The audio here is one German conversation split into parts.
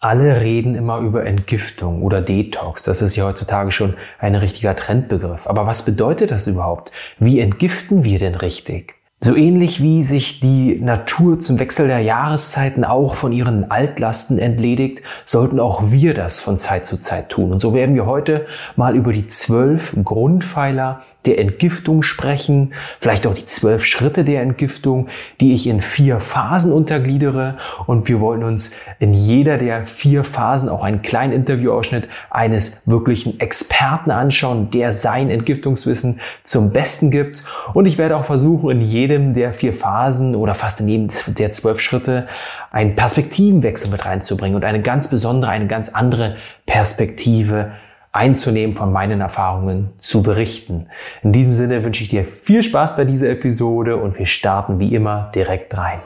Alle reden immer über Entgiftung oder Detox. Das ist ja heutzutage schon ein richtiger Trendbegriff. Aber was bedeutet das überhaupt? Wie entgiften wir denn richtig? So ähnlich wie sich die Natur zum Wechsel der Jahreszeiten auch von ihren Altlasten entledigt, sollten auch wir das von Zeit zu Zeit tun. Und so werden wir heute mal über die zwölf Grundpfeiler der Entgiftung sprechen, vielleicht auch die zwölf Schritte der Entgiftung, die ich in vier Phasen untergliedere. Und wir wollen uns in jeder der vier Phasen auch einen kleinen Interviewausschnitt eines wirklichen Experten anschauen, der sein Entgiftungswissen zum Besten gibt. Und ich werde auch versuchen, in jedem der vier Phasen oder fast in jedem der zwölf Schritte einen Perspektivenwechsel mit reinzubringen und eine ganz besondere, eine ganz andere Perspektive einzunehmen, von meinen Erfahrungen zu berichten. In diesem Sinne wünsche ich dir viel Spaß bei dieser Episode und wir starten wie immer direkt rein.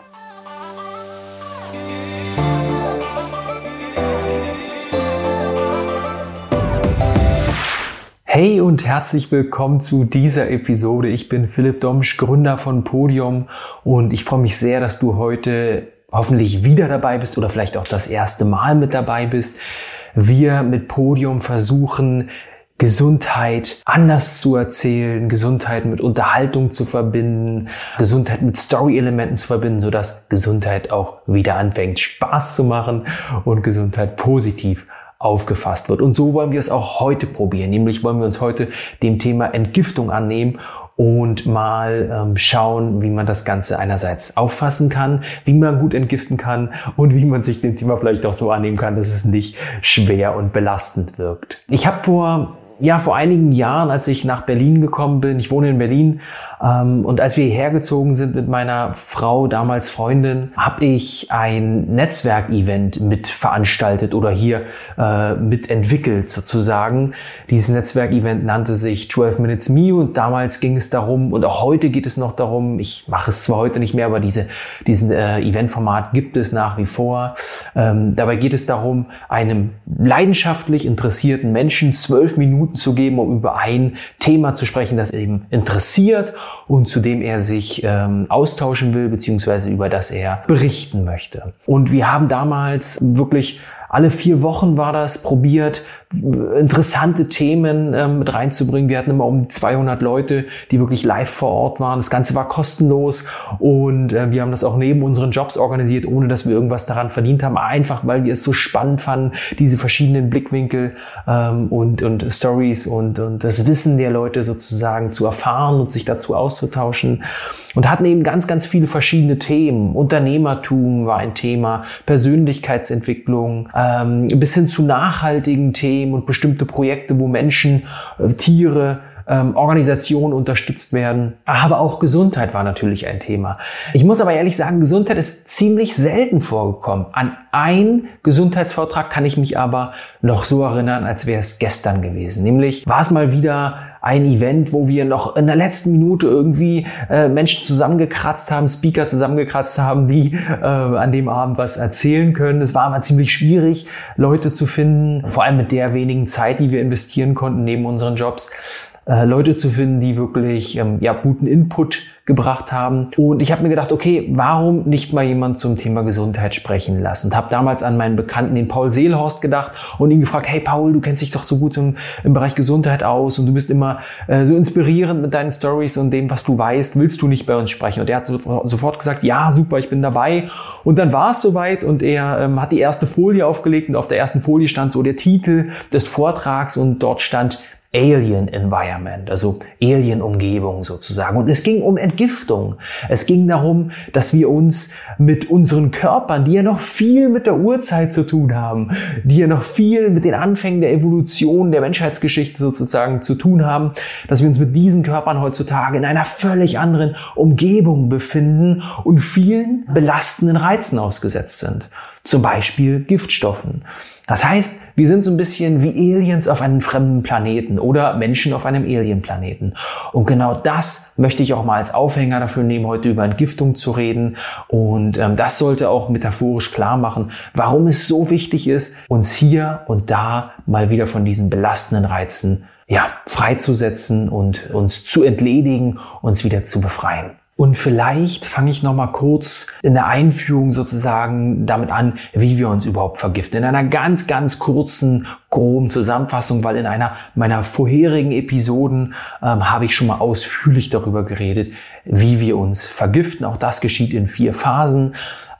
Hey und herzlich willkommen zu dieser Episode. Ich bin Philipp Domsch, Gründer von Podium und ich freue mich sehr, dass du heute hoffentlich wieder dabei bist oder vielleicht auch das erste Mal mit dabei bist wir mit Podium versuchen, Gesundheit anders zu erzählen, Gesundheit mit Unterhaltung zu verbinden, Gesundheit mit Story-Elementen zu verbinden, sodass Gesundheit auch wieder anfängt Spaß zu machen und Gesundheit positiv aufgefasst wird. Und so wollen wir es auch heute probieren. Nämlich wollen wir uns heute dem Thema Entgiftung annehmen und mal ähm, schauen, wie man das Ganze einerseits auffassen kann, wie man gut entgiften kann und wie man sich dem Thema vielleicht auch so annehmen kann, dass es nicht schwer und belastend wirkt. Ich habe vor ja, vor einigen Jahren, als ich nach Berlin gekommen bin, ich wohne in Berlin, ähm, und als wir hierher gezogen sind mit meiner Frau, damals Freundin, habe ich ein Netzwerkevent mit veranstaltet oder hier äh, mitentwickelt sozusagen. Dieses Netzwerkevent nannte sich 12 Minutes Me und damals ging es darum, und auch heute geht es noch darum, ich mache es zwar heute nicht mehr, aber diese, diesen äh, Eventformat gibt es nach wie vor. Ähm, dabei geht es darum, einem leidenschaftlich interessierten Menschen zwölf Minuten zu geben, um über ein Thema zu sprechen, das eben interessiert und zu dem er sich ähm, austauschen will, beziehungsweise über das er berichten möchte. Und wir haben damals wirklich alle vier Wochen war das probiert, interessante Themen ähm, mit reinzubringen. Wir hatten immer um 200 Leute, die wirklich live vor Ort waren. Das Ganze war kostenlos und äh, wir haben das auch neben unseren Jobs organisiert, ohne dass wir irgendwas daran verdient haben. Einfach, weil wir es so spannend fanden, diese verschiedenen Blickwinkel ähm, und, und Stories und, und das Wissen der Leute sozusagen zu erfahren und sich dazu auszutauschen. Und hatten eben ganz, ganz viele verschiedene Themen. Unternehmertum war ein Thema, Persönlichkeitsentwicklung, ähm, bis hin zu nachhaltigen Themen und bestimmte Projekte, wo Menschen, äh, Tiere, ähm, Organisationen unterstützt werden. Aber auch Gesundheit war natürlich ein Thema. Ich muss aber ehrlich sagen, Gesundheit ist ziemlich selten vorgekommen. An ein Gesundheitsvortrag kann ich mich aber noch so erinnern, als wäre es gestern gewesen. Nämlich war es mal wieder ein Event, wo wir noch in der letzten Minute irgendwie äh, Menschen zusammengekratzt haben, Speaker zusammengekratzt haben, die äh, an dem Abend was erzählen können. Es war aber ziemlich schwierig, Leute zu finden, vor allem mit der wenigen Zeit, die wir investieren konnten neben unseren Jobs äh, Leute zu finden, die wirklich ähm, ja, guten Input gebracht haben. Und ich habe mir gedacht, okay, warum nicht mal jemand zum Thema Gesundheit sprechen lassen? Und habe damals an meinen Bekannten, den Paul Seelhorst, gedacht und ihn gefragt, hey Paul, du kennst dich doch so gut im, im Bereich Gesundheit aus und du bist immer äh, so inspirierend mit deinen Stories und dem, was du weißt. Willst du nicht bei uns sprechen? Und er hat so, sofort gesagt, ja, super, ich bin dabei. Und dann war es soweit und er ähm, hat die erste Folie aufgelegt und auf der ersten Folie stand so der Titel des Vortrags und dort stand Alien Environment, also Alien Umgebung sozusagen. Und es ging um Entgiftung. Es ging darum, dass wir uns mit unseren Körpern, die ja noch viel mit der Urzeit zu tun haben, die ja noch viel mit den Anfängen der Evolution, der Menschheitsgeschichte sozusagen zu tun haben, dass wir uns mit diesen Körpern heutzutage in einer völlig anderen Umgebung befinden und vielen belastenden Reizen ausgesetzt sind. Zum Beispiel Giftstoffen. Das heißt, wir sind so ein bisschen wie Aliens auf einem fremden Planeten oder Menschen auf einem Alienplaneten. Und genau das möchte ich auch mal als Aufhänger dafür nehmen, heute über Entgiftung zu reden. Und ähm, das sollte auch metaphorisch klar machen, warum es so wichtig ist, uns hier und da mal wieder von diesen belastenden Reizen ja, freizusetzen und uns zu entledigen, uns wieder zu befreien. Und vielleicht fange ich noch mal kurz in der Einführung sozusagen damit an, wie wir uns überhaupt vergiften. In einer ganz, ganz kurzen, groben Zusammenfassung, weil in einer meiner vorherigen Episoden ähm, habe ich schon mal ausführlich darüber geredet, wie wir uns vergiften. Auch das geschieht in vier Phasen.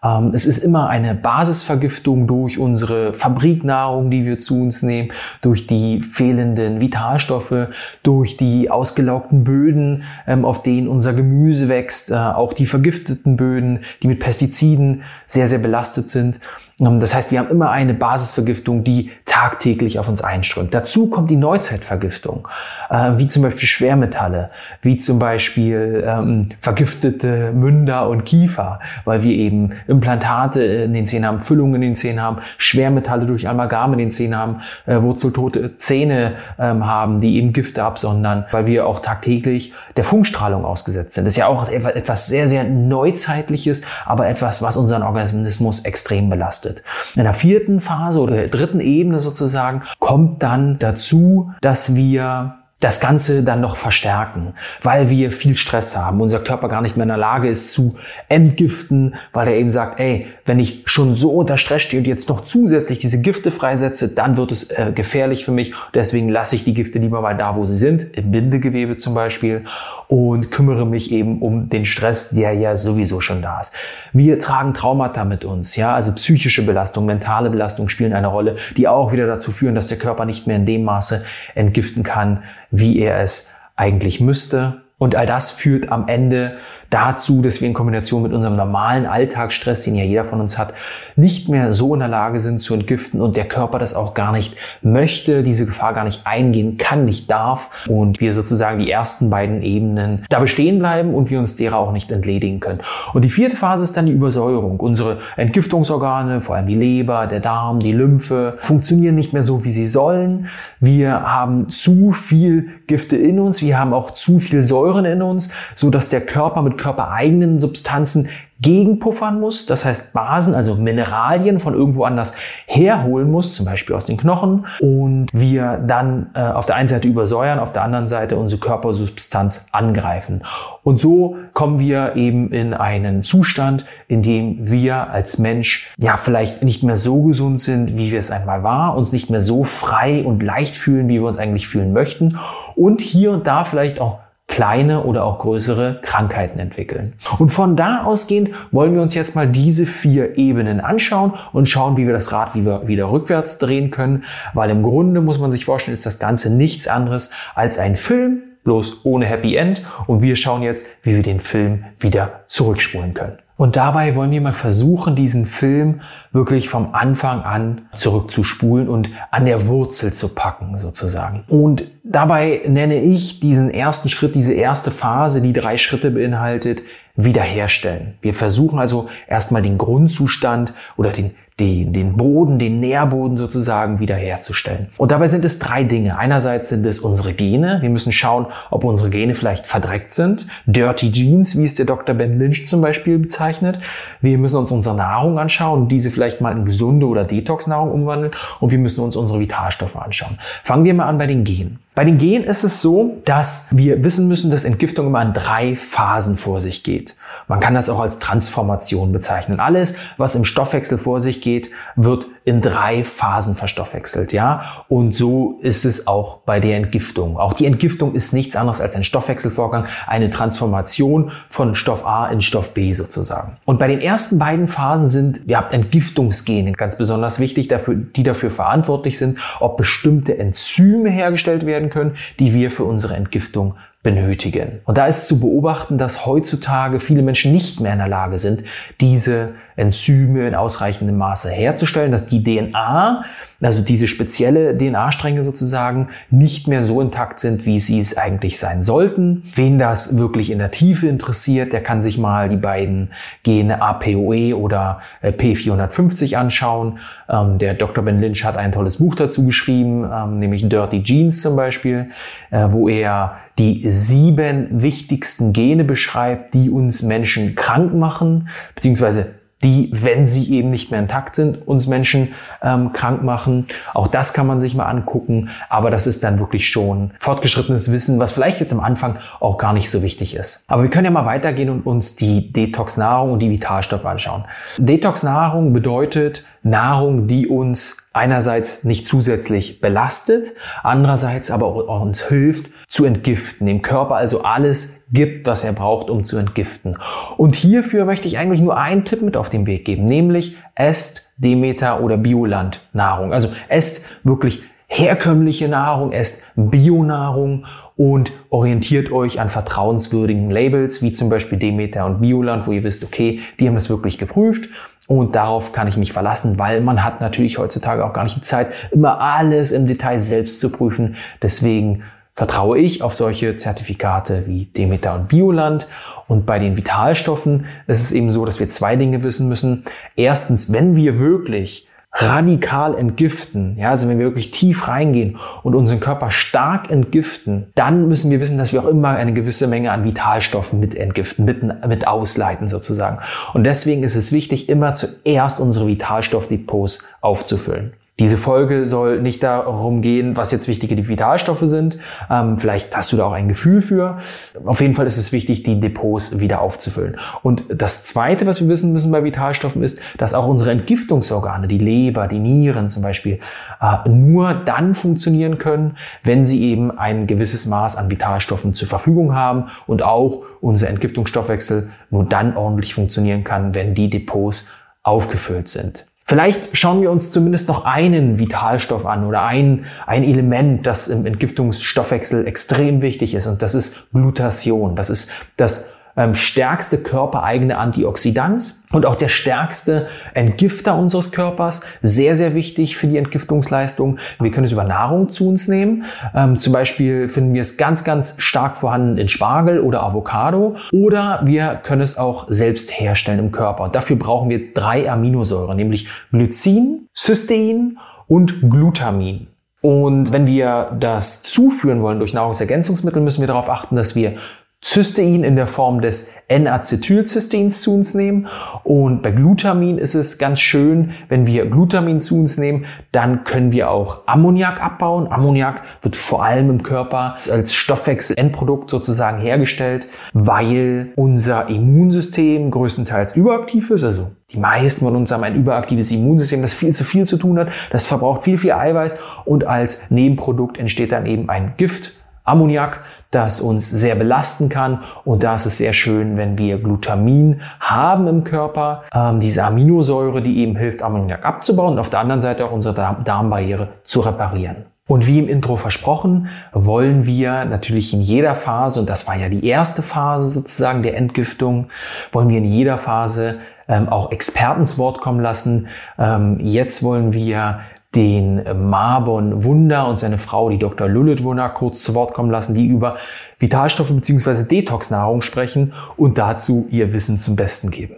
Ähm, es ist immer eine Basisvergiftung durch unsere Fabriknahrung, die wir zu uns nehmen, durch die fehlenden Vitalstoffe, durch die ausgelaugten Böden, ähm, auf denen unser Gemüse wächst, äh, auch die vergifteten Böden, die mit Pestiziden sehr, sehr belastet sind. Ähm, das heißt, wir haben immer eine Basisvergiftung, die tagtäglich auf uns einströmt. Dazu kommt die Neuzeitvergiftung, äh, wie zum Beispiel Schwermetalle, wie zum Beispiel ähm, vergiftete Münder und Kiefer, weil wir eben Implantate in den Zähnen haben, Füllungen in den Zähnen haben, Schwermetalle durch Amalgam in den Zähnen haben, äh, wurzeltote Zähne ähm, haben, die eben Gifte absondern, weil wir auch tagtäglich der Funkstrahlung ausgesetzt sind. Das ist ja auch etwas sehr, sehr Neuzeitliches, aber etwas, was unseren Organismus extrem belastet belastet. In der vierten Phase oder der dritten Ebene sozusagen kommt dann dazu, dass wir das Ganze dann noch verstärken, weil wir viel Stress haben, unser Körper gar nicht mehr in der Lage ist zu entgiften, weil er eben sagt, ey, wenn ich schon so unter Stress stehe und jetzt noch zusätzlich diese Gifte freisetze, dann wird es äh, gefährlich für mich. Deswegen lasse ich die Gifte lieber mal da, wo sie sind, im Bindegewebe zum Beispiel, und kümmere mich eben um den Stress, der ja sowieso schon da ist. Wir tragen Traumata mit uns, ja, also psychische Belastung, mentale Belastung spielen eine Rolle, die auch wieder dazu führen, dass der Körper nicht mehr in dem Maße entgiften kann, wie er es eigentlich müsste. Und all das führt am Ende dazu, dass wir in Kombination mit unserem normalen Alltagsstress, den ja jeder von uns hat, nicht mehr so in der Lage sind zu entgiften und der Körper das auch gar nicht möchte, diese Gefahr gar nicht eingehen kann, nicht darf und wir sozusagen die ersten beiden Ebenen da bestehen bleiben und wir uns derer auch nicht entledigen können. Und die vierte Phase ist dann die Übersäuerung. Unsere Entgiftungsorgane, vor allem die Leber, der Darm, die Lymphe, funktionieren nicht mehr so, wie sie sollen. Wir haben zu viel Gifte in uns, wir haben auch zu viel Säuren in uns, so dass der Körper mit körpereigenen Substanzen gegenpuffern muss, das heißt Basen, also Mineralien von irgendwo anders herholen muss, zum Beispiel aus den Knochen, und wir dann äh, auf der einen Seite übersäuern, auf der anderen Seite unsere Körpersubstanz angreifen. Und so kommen wir eben in einen Zustand, in dem wir als Mensch ja vielleicht nicht mehr so gesund sind, wie wir es einmal war, uns nicht mehr so frei und leicht fühlen, wie wir uns eigentlich fühlen möchten. Und hier und da vielleicht auch kleine oder auch größere Krankheiten entwickeln. Und von da ausgehend wollen wir uns jetzt mal diese vier Ebenen anschauen und schauen, wie wir das Rad wieder, rückwärts drehen können, weil im Grunde muss man sich vorstellen, ist das Ganze nichts anderes als ein Film, bloß ohne Happy End und wir schauen jetzt, wie wir den Film wieder zurückspulen können. Und dabei wollen wir mal versuchen, diesen Film wirklich vom Anfang an zurückzuspulen und an der Wurzel zu packen, sozusagen. Und dabei nenne ich diesen ersten Schritt, diese erste Phase, die drei Schritte beinhaltet, wiederherstellen. Wir versuchen also erstmal den Grundzustand oder den die, den Boden, den Nährboden sozusagen wiederherzustellen. Und dabei sind es drei Dinge. Einerseits sind es unsere Gene. Wir müssen schauen, ob unsere Gene vielleicht verdreckt sind. Dirty Genes, wie es der Dr. Ben Lynch zum Beispiel bezeichnet. Wir müssen uns unsere Nahrung anschauen und diese vielleicht mal in gesunde oder Detox-Nahrung umwandeln. Und wir müssen uns unsere Vitalstoffe anschauen. Fangen wir mal an bei den Genen. Bei den Genen ist es so, dass wir wissen müssen, dass Entgiftung immer in drei Phasen vor sich geht. Man kann das auch als Transformation bezeichnen. Alles, was im Stoffwechsel vor sich geht, wird in drei Phasen verstoffwechselt, ja. Und so ist es auch bei der Entgiftung. Auch die Entgiftung ist nichts anderes als ein Stoffwechselvorgang, eine Transformation von Stoff A in Stoff B sozusagen. Und bei den ersten beiden Phasen sind ja, Entgiftungsgene ganz besonders wichtig, dafür, die dafür verantwortlich sind, ob bestimmte Enzyme hergestellt werden können, die wir für unsere Entgiftung benötigen. Und da ist zu beobachten, dass heutzutage viele Menschen nicht mehr in der Lage sind, diese Enzyme in ausreichendem Maße herzustellen, dass die DNA, also diese spezielle DNA-Stränge sozusagen, nicht mehr so intakt sind, wie sie es eigentlich sein sollten. Wen das wirklich in der Tiefe interessiert, der kann sich mal die beiden Gene APOE oder äh, P450 anschauen. Ähm, der Dr. Ben Lynch hat ein tolles Buch dazu geschrieben, ähm, nämlich Dirty Genes zum Beispiel, äh, wo er die sieben wichtigsten Gene beschreibt, die uns Menschen krank machen, beziehungsweise die, wenn sie eben nicht mehr intakt sind, uns Menschen ähm, krank machen. Auch das kann man sich mal angucken, aber das ist dann wirklich schon fortgeschrittenes Wissen, was vielleicht jetzt am Anfang auch gar nicht so wichtig ist. Aber wir können ja mal weitergehen und uns die Detox-Nahrung und die Vitalstoffe anschauen. Detox-Nahrung bedeutet Nahrung, die uns einerseits nicht zusätzlich belastet, andererseits aber auch uns hilft zu entgiften, dem Körper also alles gibt, was er braucht, um zu entgiften. Und hierfür möchte ich eigentlich nur einen Tipp mit auf den Weg geben, nämlich esst Demeter oder Bioland Nahrung. Also esst wirklich herkömmliche Nahrung, esst Bionahrung und orientiert euch an vertrauenswürdigen Labels, wie zum Beispiel Demeter und Bioland, wo ihr wisst, okay, die haben das wirklich geprüft und darauf kann ich mich verlassen, weil man hat natürlich heutzutage auch gar nicht die Zeit, immer alles im Detail selbst zu prüfen. Deswegen vertraue ich auf solche Zertifikate wie Demeter und Bioland. Und bei den Vitalstoffen ist es eben so, dass wir zwei Dinge wissen müssen. Erstens, wenn wir wirklich radikal entgiften, ja, also wenn wir wirklich tief reingehen und unseren Körper stark entgiften, dann müssen wir wissen, dass wir auch immer eine gewisse Menge an Vitalstoffen mit entgiften, mit, mit ausleiten sozusagen. Und deswegen ist es wichtig, immer zuerst unsere Vitalstoffdepots aufzufüllen. Diese Folge soll nicht darum gehen, was jetzt wichtige Vitalstoffe sind. Ähm, vielleicht hast du da auch ein Gefühl für. Auf jeden Fall ist es wichtig, die Depots wieder aufzufüllen. Und das Zweite, was wir wissen müssen bei Vitalstoffen, ist, dass auch unsere Entgiftungsorgane, die Leber, die Nieren zum Beispiel, äh, nur dann funktionieren können, wenn sie eben ein gewisses Maß an Vitalstoffen zur Verfügung haben und auch unser Entgiftungsstoffwechsel nur dann ordentlich funktionieren kann, wenn die Depots aufgefüllt sind. Vielleicht schauen wir uns zumindest noch einen Vitalstoff an oder ein, ein Element, das im Entgiftungsstoffwechsel extrem wichtig ist und das ist Glutation. Das ist das ähm, stärkste körpereigene Antioxidant und auch der stärkste Entgifter unseres Körpers. Sehr, sehr wichtig für die Entgiftungsleistung. Wir können es über Nahrung zu uns nehmen. Ähm, zum Beispiel finden wir es ganz, ganz stark vorhanden in Spargel oder Avocado. Oder wir können es auch selbst herstellen im Körper. Und dafür brauchen wir drei Aminosäuren, nämlich Glycin, Cystein und Glutamin. Und wenn wir das zuführen wollen durch Nahrungsergänzungsmittel, müssen wir darauf achten, dass wir Cystein in der Form des N-Acetylcysteins zu uns nehmen. Und bei Glutamin ist es ganz schön, wenn wir Glutamin zu uns nehmen, dann können wir auch Ammoniak abbauen. Ammoniak wird vor allem im Körper als Stoffwechsel-Endprodukt sozusagen hergestellt, weil unser Immunsystem größtenteils überaktiv ist. Also die meisten von uns haben ein überaktives Immunsystem, das viel zu viel zu tun hat. Das verbraucht viel, viel Eiweiß und als Nebenprodukt entsteht dann eben ein Gift, Ammoniak, das uns sehr belasten kann. Und da ist es sehr schön, wenn wir Glutamin haben im Körper, ähm, diese Aminosäure, die eben hilft, Ammoniak abzubauen und auf der anderen Seite auch unsere Darmbarriere zu reparieren. Und wie im Intro versprochen, wollen wir natürlich in jeder Phase, und das war ja die erste Phase sozusagen der Entgiftung, wollen wir in jeder Phase ähm, auch Experten zu Wort kommen lassen. Ähm, jetzt wollen wir den Marbon Wunder und seine Frau, die Dr. Lulith Wunder, kurz zu Wort kommen lassen, die über Vitalstoffe bzw. Detox-Nahrung sprechen und dazu ihr Wissen zum Besten geben.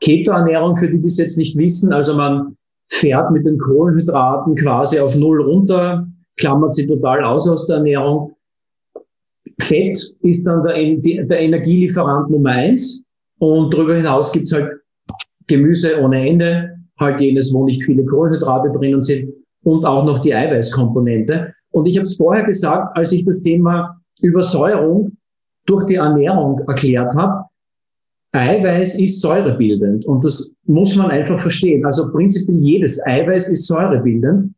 Ketoernährung, für die, die es jetzt nicht wissen, also man fährt mit den Kohlenhydraten quasi auf Null runter, klammert sie total aus aus der Ernährung. Fett ist dann der, der Energielieferant Nummer eins und darüber hinaus gibt's halt Gemüse ohne Ende, halt jenes, wo nicht viele Kohlenhydrate drinnen sind und auch noch die Eiweißkomponente. Und ich habe es vorher gesagt, als ich das Thema Übersäuerung durch die Ernährung erklärt habe, Eiweiß ist säurebildend und das muss man einfach verstehen. Also prinzipiell jedes Eiweiß ist säurebildend.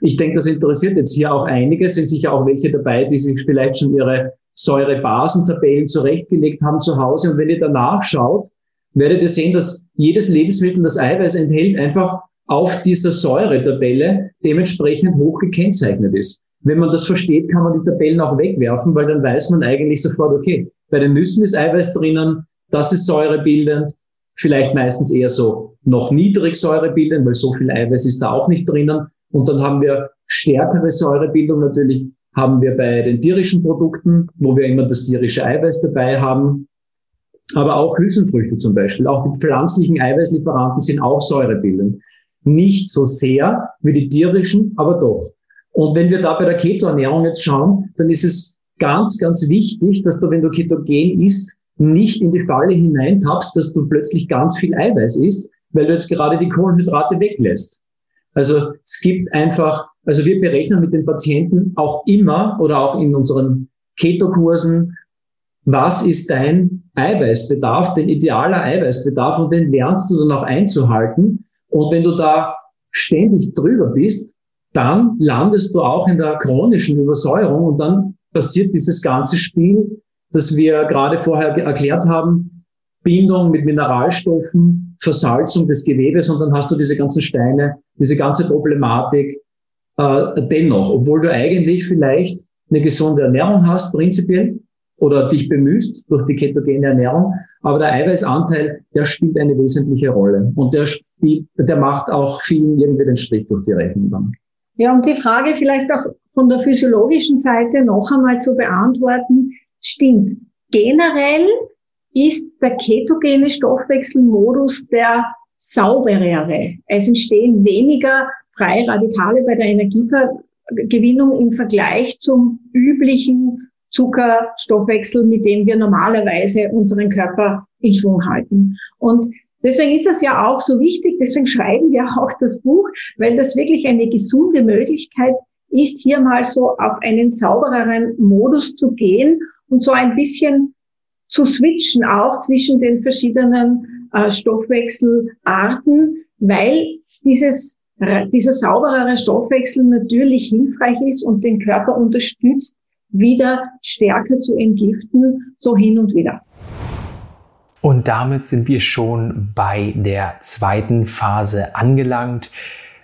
Ich denke, das interessiert jetzt hier auch einige, sind sicher auch welche dabei, die sich vielleicht schon ihre Säurebasentabellen zurechtgelegt haben zu Hause. Und wenn ihr danach schaut, werdet ihr sehen, dass jedes Lebensmittel, das Eiweiß enthält, einfach auf dieser Säuretabelle dementsprechend hoch gekennzeichnet ist. Wenn man das versteht, kann man die Tabellen auch wegwerfen, weil dann weiß man eigentlich sofort, okay, bei den Nüssen ist Eiweiß drinnen, das ist säurebildend, vielleicht meistens eher so noch niedrig säurebildend, weil so viel Eiweiß ist da auch nicht drinnen. Und dann haben wir stärkere Säurebildung natürlich haben wir bei den tierischen Produkten, wo wir immer das tierische Eiweiß dabei haben aber auch Hülsenfrüchte zum Beispiel. Auch die pflanzlichen Eiweißlieferanten sind auch säurebildend. Nicht so sehr wie die tierischen, aber doch. Und wenn wir da bei der Ketoernährung jetzt schauen, dann ist es ganz, ganz wichtig, dass du, wenn du ketogen isst, nicht in die Falle hineintappst, dass du plötzlich ganz viel Eiweiß isst, weil du jetzt gerade die Kohlenhydrate weglässt. Also es gibt einfach, also wir berechnen mit den Patienten auch immer oder auch in unseren Keto-Kursen, was ist dein Eiweißbedarf, dein idealer Eiweißbedarf und den lernst du dann auch einzuhalten. Und wenn du da ständig drüber bist, dann landest du auch in der chronischen Übersäuerung und dann passiert dieses ganze Spiel, das wir gerade vorher erklärt haben, Bindung mit Mineralstoffen, Versalzung des Gewebes und dann hast du diese ganzen Steine, diese ganze Problematik äh, dennoch, obwohl du eigentlich vielleicht eine gesunde Ernährung hast, prinzipiell, oder dich bemühst durch die ketogene Ernährung. Aber der Eiweißanteil, der spielt eine wesentliche Rolle. Und der spielt, der macht auch vielen irgendwie den Strich durch die Rechnung dann. Ja, um die Frage vielleicht auch von der physiologischen Seite noch einmal zu beantworten, stimmt. Generell ist der ketogene Stoffwechselmodus der sauberere. Es entstehen weniger freie Radikale bei der Energiegewinnung im Vergleich zum üblichen Zuckerstoffwechsel, mit dem wir normalerweise unseren Körper in Schwung halten. Und deswegen ist es ja auch so wichtig, deswegen schreiben wir auch das Buch, weil das wirklich eine gesunde Möglichkeit ist, hier mal so auf einen saubereren Modus zu gehen und so ein bisschen zu switchen auch zwischen den verschiedenen äh, Stoffwechselarten, weil dieses, dieser sauberere Stoffwechsel natürlich hilfreich ist und den Körper unterstützt, wieder stärker zu entgiften, so hin und wieder. Und damit sind wir schon bei der zweiten Phase angelangt,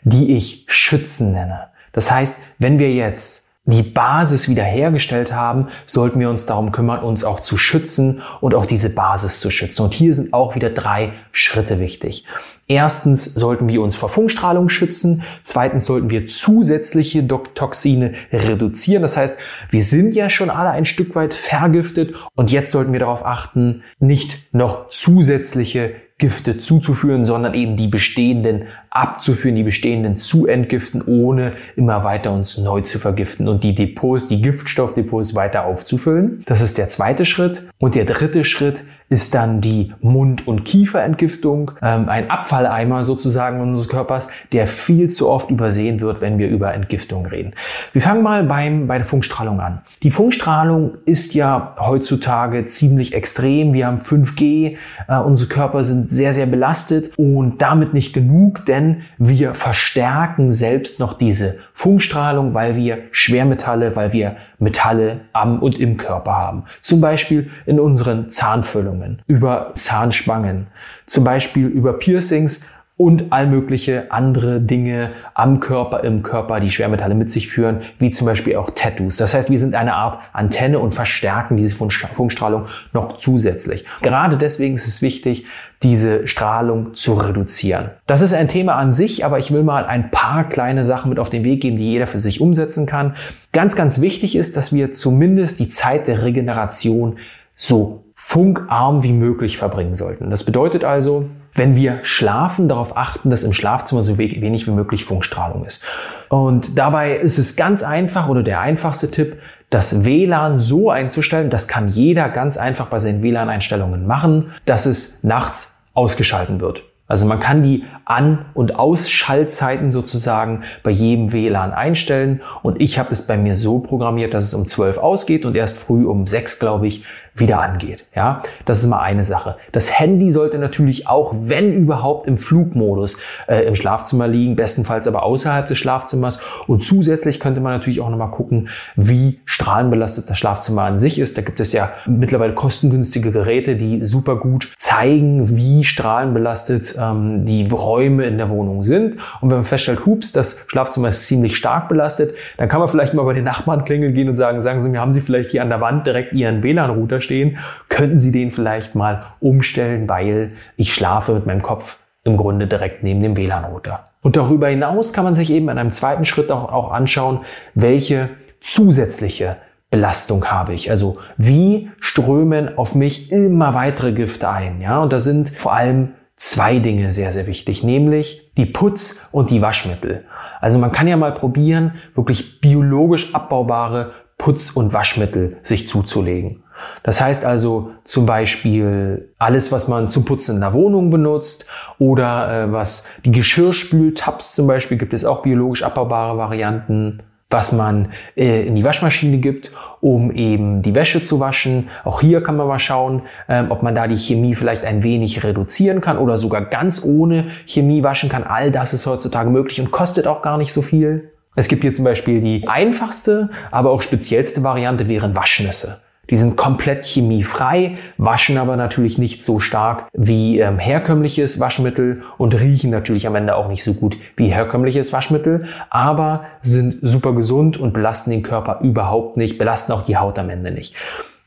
die ich Schützen nenne. Das heißt, wenn wir jetzt die Basis wiederhergestellt haben, sollten wir uns darum kümmern, uns auch zu schützen und auch diese Basis zu schützen. Und hier sind auch wieder drei Schritte wichtig. Erstens sollten wir uns vor Funkstrahlung schützen. Zweitens sollten wir zusätzliche Toxine reduzieren. Das heißt, wir sind ja schon alle ein Stück weit vergiftet und jetzt sollten wir darauf achten, nicht noch zusätzliche Gifte zuzuführen, sondern eben die bestehenden abzuführen, die bestehenden zu entgiften, ohne immer weiter uns neu zu vergiften und die Depots, die Giftstoffdepots weiter aufzufüllen. Das ist der zweite Schritt. Und der dritte Schritt ist dann die Mund- und Kieferentgiftung, ähm, ein Abfalleimer sozusagen unseres Körpers, der viel zu oft übersehen wird, wenn wir über Entgiftung reden. Wir fangen mal beim, bei der Funkstrahlung an. Die Funkstrahlung ist ja heutzutage ziemlich extrem. Wir haben 5G, äh, unsere Körper sind sehr, sehr belastet und damit nicht genug, denn wir verstärken selbst noch diese Funkstrahlung, weil wir Schwermetalle, weil wir Metalle am und im Körper haben. Zum Beispiel in unseren Zahnfüllungen, über Zahnspangen, zum Beispiel über Piercings und all mögliche andere Dinge am Körper, im Körper, die Schwermetalle mit sich führen, wie zum Beispiel auch Tattoos. Das heißt, wir sind eine Art Antenne und verstärken diese Funkstrahlung noch zusätzlich. Gerade deswegen ist es wichtig, diese Strahlung zu reduzieren. Das ist ein Thema an sich, aber ich will mal ein paar kleine Sachen mit auf den Weg geben, die jeder für sich umsetzen kann. Ganz, ganz wichtig ist, dass wir zumindest die Zeit der Regeneration so funkarm wie möglich verbringen sollten. Das bedeutet also, wenn wir schlafen, darauf achten, dass im Schlafzimmer so wenig wie möglich Funkstrahlung ist. Und dabei ist es ganz einfach oder der einfachste Tipp, das WLAN so einzustellen, das kann jeder ganz einfach bei seinen WLAN-Einstellungen machen, dass es nachts ausgeschalten wird. Also man kann die An- und Ausschaltzeiten sozusagen bei jedem WLAN einstellen und ich habe es bei mir so programmiert, dass es um 12 ausgeht und erst früh um 6, glaube ich, wieder angeht. Ja, das ist mal eine Sache. Das Handy sollte natürlich auch, wenn überhaupt, im Flugmodus äh, im Schlafzimmer liegen, bestenfalls aber außerhalb des Schlafzimmers. Und zusätzlich könnte man natürlich auch nochmal gucken, wie strahlenbelastet das Schlafzimmer an sich ist. Da gibt es ja mittlerweile kostengünstige Geräte, die super gut zeigen, wie strahlenbelastet ähm, die Räume in der Wohnung sind. Und wenn man feststellt, hups, das Schlafzimmer ist ziemlich stark belastet, dann kann man vielleicht mal bei den Nachbarn klingeln gehen und sagen, sagen Sie mir, haben Sie vielleicht hier an der Wand direkt Ihren WLAN-Router stehen, könnten Sie den vielleicht mal umstellen, weil ich schlafe mit meinem Kopf im Grunde direkt neben dem WLAN-Router. Und darüber hinaus kann man sich eben in einem zweiten Schritt auch, auch anschauen, welche zusätzliche Belastung habe ich. Also wie strömen auf mich immer weitere Gifte ein. Ja, und da sind vor allem zwei Dinge sehr, sehr wichtig, nämlich die Putz- und die Waschmittel. Also man kann ja mal probieren, wirklich biologisch abbaubare Putz- und Waschmittel sich zuzulegen. Das heißt also zum Beispiel alles, was man zum Putzen in der Wohnung benutzt oder äh, was die Geschirrspültabs zum Beispiel gibt es auch biologisch abbaubare Varianten was man äh, in die Waschmaschine gibt, um eben die Wäsche zu waschen. Auch hier kann man mal schauen, ähm, ob man da die Chemie vielleicht ein wenig reduzieren kann oder sogar ganz ohne Chemie waschen kann. All das ist heutzutage möglich und kostet auch gar nicht so viel. Es gibt hier zum Beispiel die einfachste, aber auch speziellste Variante wären Waschnüsse. Die sind komplett chemiefrei, waschen aber natürlich nicht so stark wie ähm, herkömmliches Waschmittel und riechen natürlich am Ende auch nicht so gut wie herkömmliches Waschmittel, aber sind super gesund und belasten den Körper überhaupt nicht, belasten auch die Haut am Ende nicht.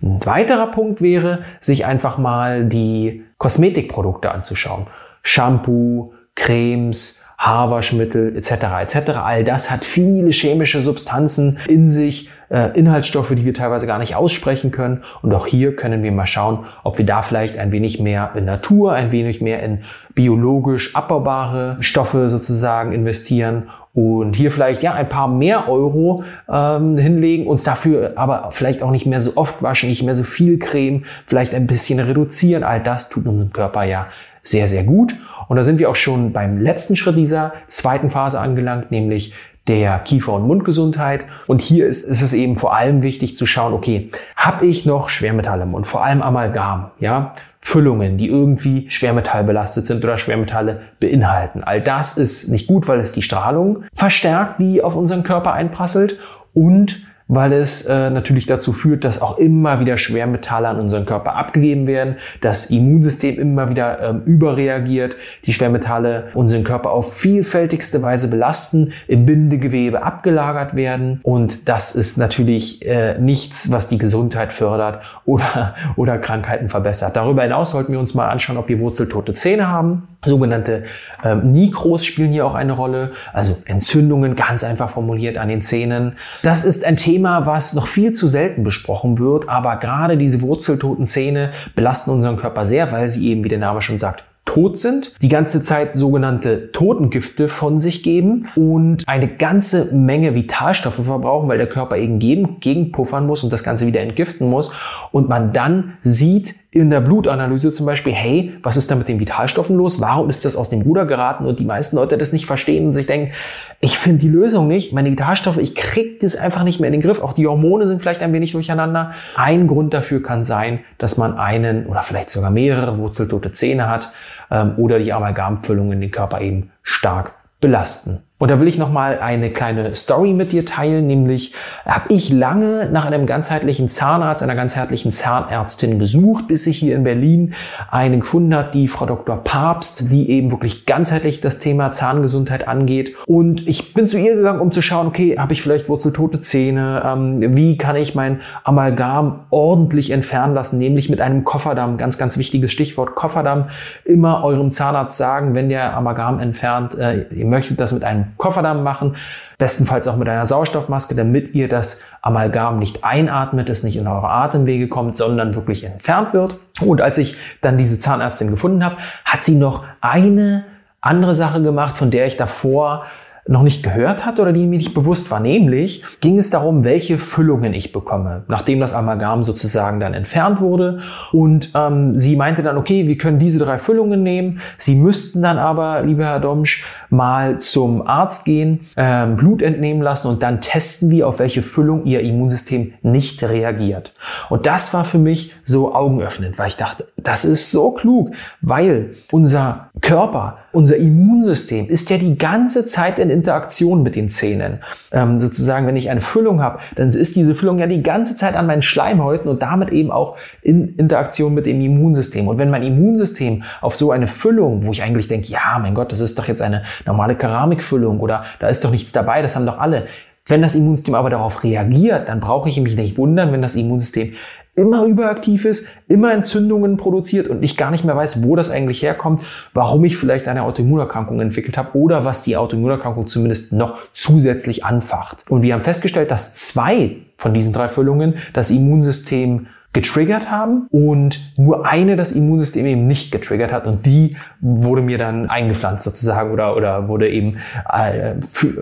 Ein weiterer Punkt wäre, sich einfach mal die Kosmetikprodukte anzuschauen. Shampoo, Cremes, Haarwaschmittel etc. etc. All das hat viele chemische Substanzen in sich, äh, Inhaltsstoffe, die wir teilweise gar nicht aussprechen können. Und auch hier können wir mal schauen, ob wir da vielleicht ein wenig mehr in Natur, ein wenig mehr in biologisch abbaubare Stoffe sozusagen investieren und hier vielleicht ja ein paar mehr Euro ähm, hinlegen, uns dafür aber vielleicht auch nicht mehr so oft waschen, nicht mehr so viel Creme, vielleicht ein bisschen reduzieren. All das tut unserem Körper ja sehr, sehr gut. Und da sind wir auch schon beim letzten Schritt dieser zweiten Phase angelangt, nämlich der Kiefer- und Mundgesundheit. Und hier ist, ist es eben vor allem wichtig zu schauen, okay, habe ich noch Schwermetalle im Mund, vor allem Amalgam, ja, Füllungen, die irgendwie schwermetallbelastet sind oder Schwermetalle beinhalten. All das ist nicht gut, weil es die Strahlung verstärkt, die auf unseren Körper einprasselt und weil es äh, natürlich dazu führt, dass auch immer wieder Schwermetalle an unseren Körper abgegeben werden, das Immunsystem immer wieder ähm, überreagiert, die Schwermetalle unseren Körper auf vielfältigste Weise belasten, im Bindegewebe abgelagert werden und das ist natürlich äh, nichts, was die Gesundheit fördert oder, oder Krankheiten verbessert. Darüber hinaus sollten wir uns mal anschauen, ob wir wurzeltote Zähne haben. Sogenannte ähm, Nikros spielen hier auch eine Rolle, also Entzündungen, ganz einfach formuliert an den Zähnen. Das ist ein Thema, was noch viel zu selten besprochen wird, aber gerade diese wurzeltoten Zähne belasten unseren Körper sehr, weil sie eben, wie der Name schon sagt, tot sind, die ganze Zeit sogenannte Totengifte von sich geben und eine ganze Menge Vitalstoffe verbrauchen, weil der Körper eben gegen, gegenpuffern muss und das Ganze wieder entgiften muss und man dann sieht in der Blutanalyse zum Beispiel, hey, was ist da mit den Vitalstoffen los? Warum ist das aus dem Ruder geraten? Und die meisten Leute das nicht verstehen und sich denken, ich finde die Lösung nicht, meine Vitalstoffe, ich krieg das einfach nicht mehr in den Griff. Auch die Hormone sind vielleicht ein wenig durcheinander. Ein Grund dafür kann sein, dass man einen oder vielleicht sogar mehrere wurzeltote Zähne hat ähm, oder die Amalgamfüllungen den Körper eben stark belasten. Und da will ich noch mal eine kleine Story mit dir teilen, nämlich habe ich lange nach einem ganzheitlichen Zahnarzt, einer ganzheitlichen Zahnärztin gesucht, bis ich hier in Berlin eine gefunden hat, die Frau Dr. Papst, die eben wirklich ganzheitlich das Thema Zahngesundheit angeht. Und ich bin zu ihr gegangen, um zu schauen, okay, habe ich vielleicht wurzeltote Zähne? Ähm, wie kann ich mein Amalgam ordentlich entfernen lassen, nämlich mit einem Kofferdamm, ganz, ganz wichtiges Stichwort Kofferdamm. Immer eurem Zahnarzt sagen, wenn der Amalgam entfernt, äh, ihr möchtet das mit einem Kofferdamm machen, bestenfalls auch mit einer Sauerstoffmaske, damit ihr das Amalgam nicht einatmet, es nicht in eure Atemwege kommt, sondern wirklich entfernt wird. Und als ich dann diese Zahnärztin gefunden habe, hat sie noch eine andere Sache gemacht, von der ich davor noch nicht gehört hatte oder die mir nicht bewusst war. Nämlich ging es darum, welche Füllungen ich bekomme, nachdem das Amalgam sozusagen dann entfernt wurde. Und ähm, sie meinte dann, okay, wir können diese drei Füllungen nehmen. Sie müssten dann aber, lieber Herr Domsch, mal zum Arzt gehen, ähm, Blut entnehmen lassen und dann testen wir, auf welche Füllung Ihr Immunsystem nicht reagiert. Und das war für mich so augenöffnend, weil ich dachte, das ist so klug, weil unser Körper, unser Immunsystem ist ja die ganze Zeit in Interaktion mit den Zähnen. Ähm, sozusagen, wenn ich eine Füllung habe, dann ist diese Füllung ja die ganze Zeit an meinen Schleimhäuten und damit eben auch in Interaktion mit dem Immunsystem. Und wenn mein Immunsystem auf so eine Füllung, wo ich eigentlich denke, ja, mein Gott, das ist doch jetzt eine normale Keramikfüllung oder da ist doch nichts dabei, das haben doch alle. Wenn das Immunsystem aber darauf reagiert, dann brauche ich mich nicht wundern, wenn das Immunsystem immer überaktiv ist, immer Entzündungen produziert und ich gar nicht mehr weiß, wo das eigentlich herkommt, warum ich vielleicht eine Autoimmunerkrankung entwickelt habe oder was die Autoimmunerkrankung zumindest noch zusätzlich anfacht. Und wir haben festgestellt, dass zwei von diesen drei Füllungen das Immunsystem getriggert haben und nur eine das Immunsystem eben nicht getriggert hat und die wurde mir dann eingepflanzt sozusagen oder, oder wurde eben äh,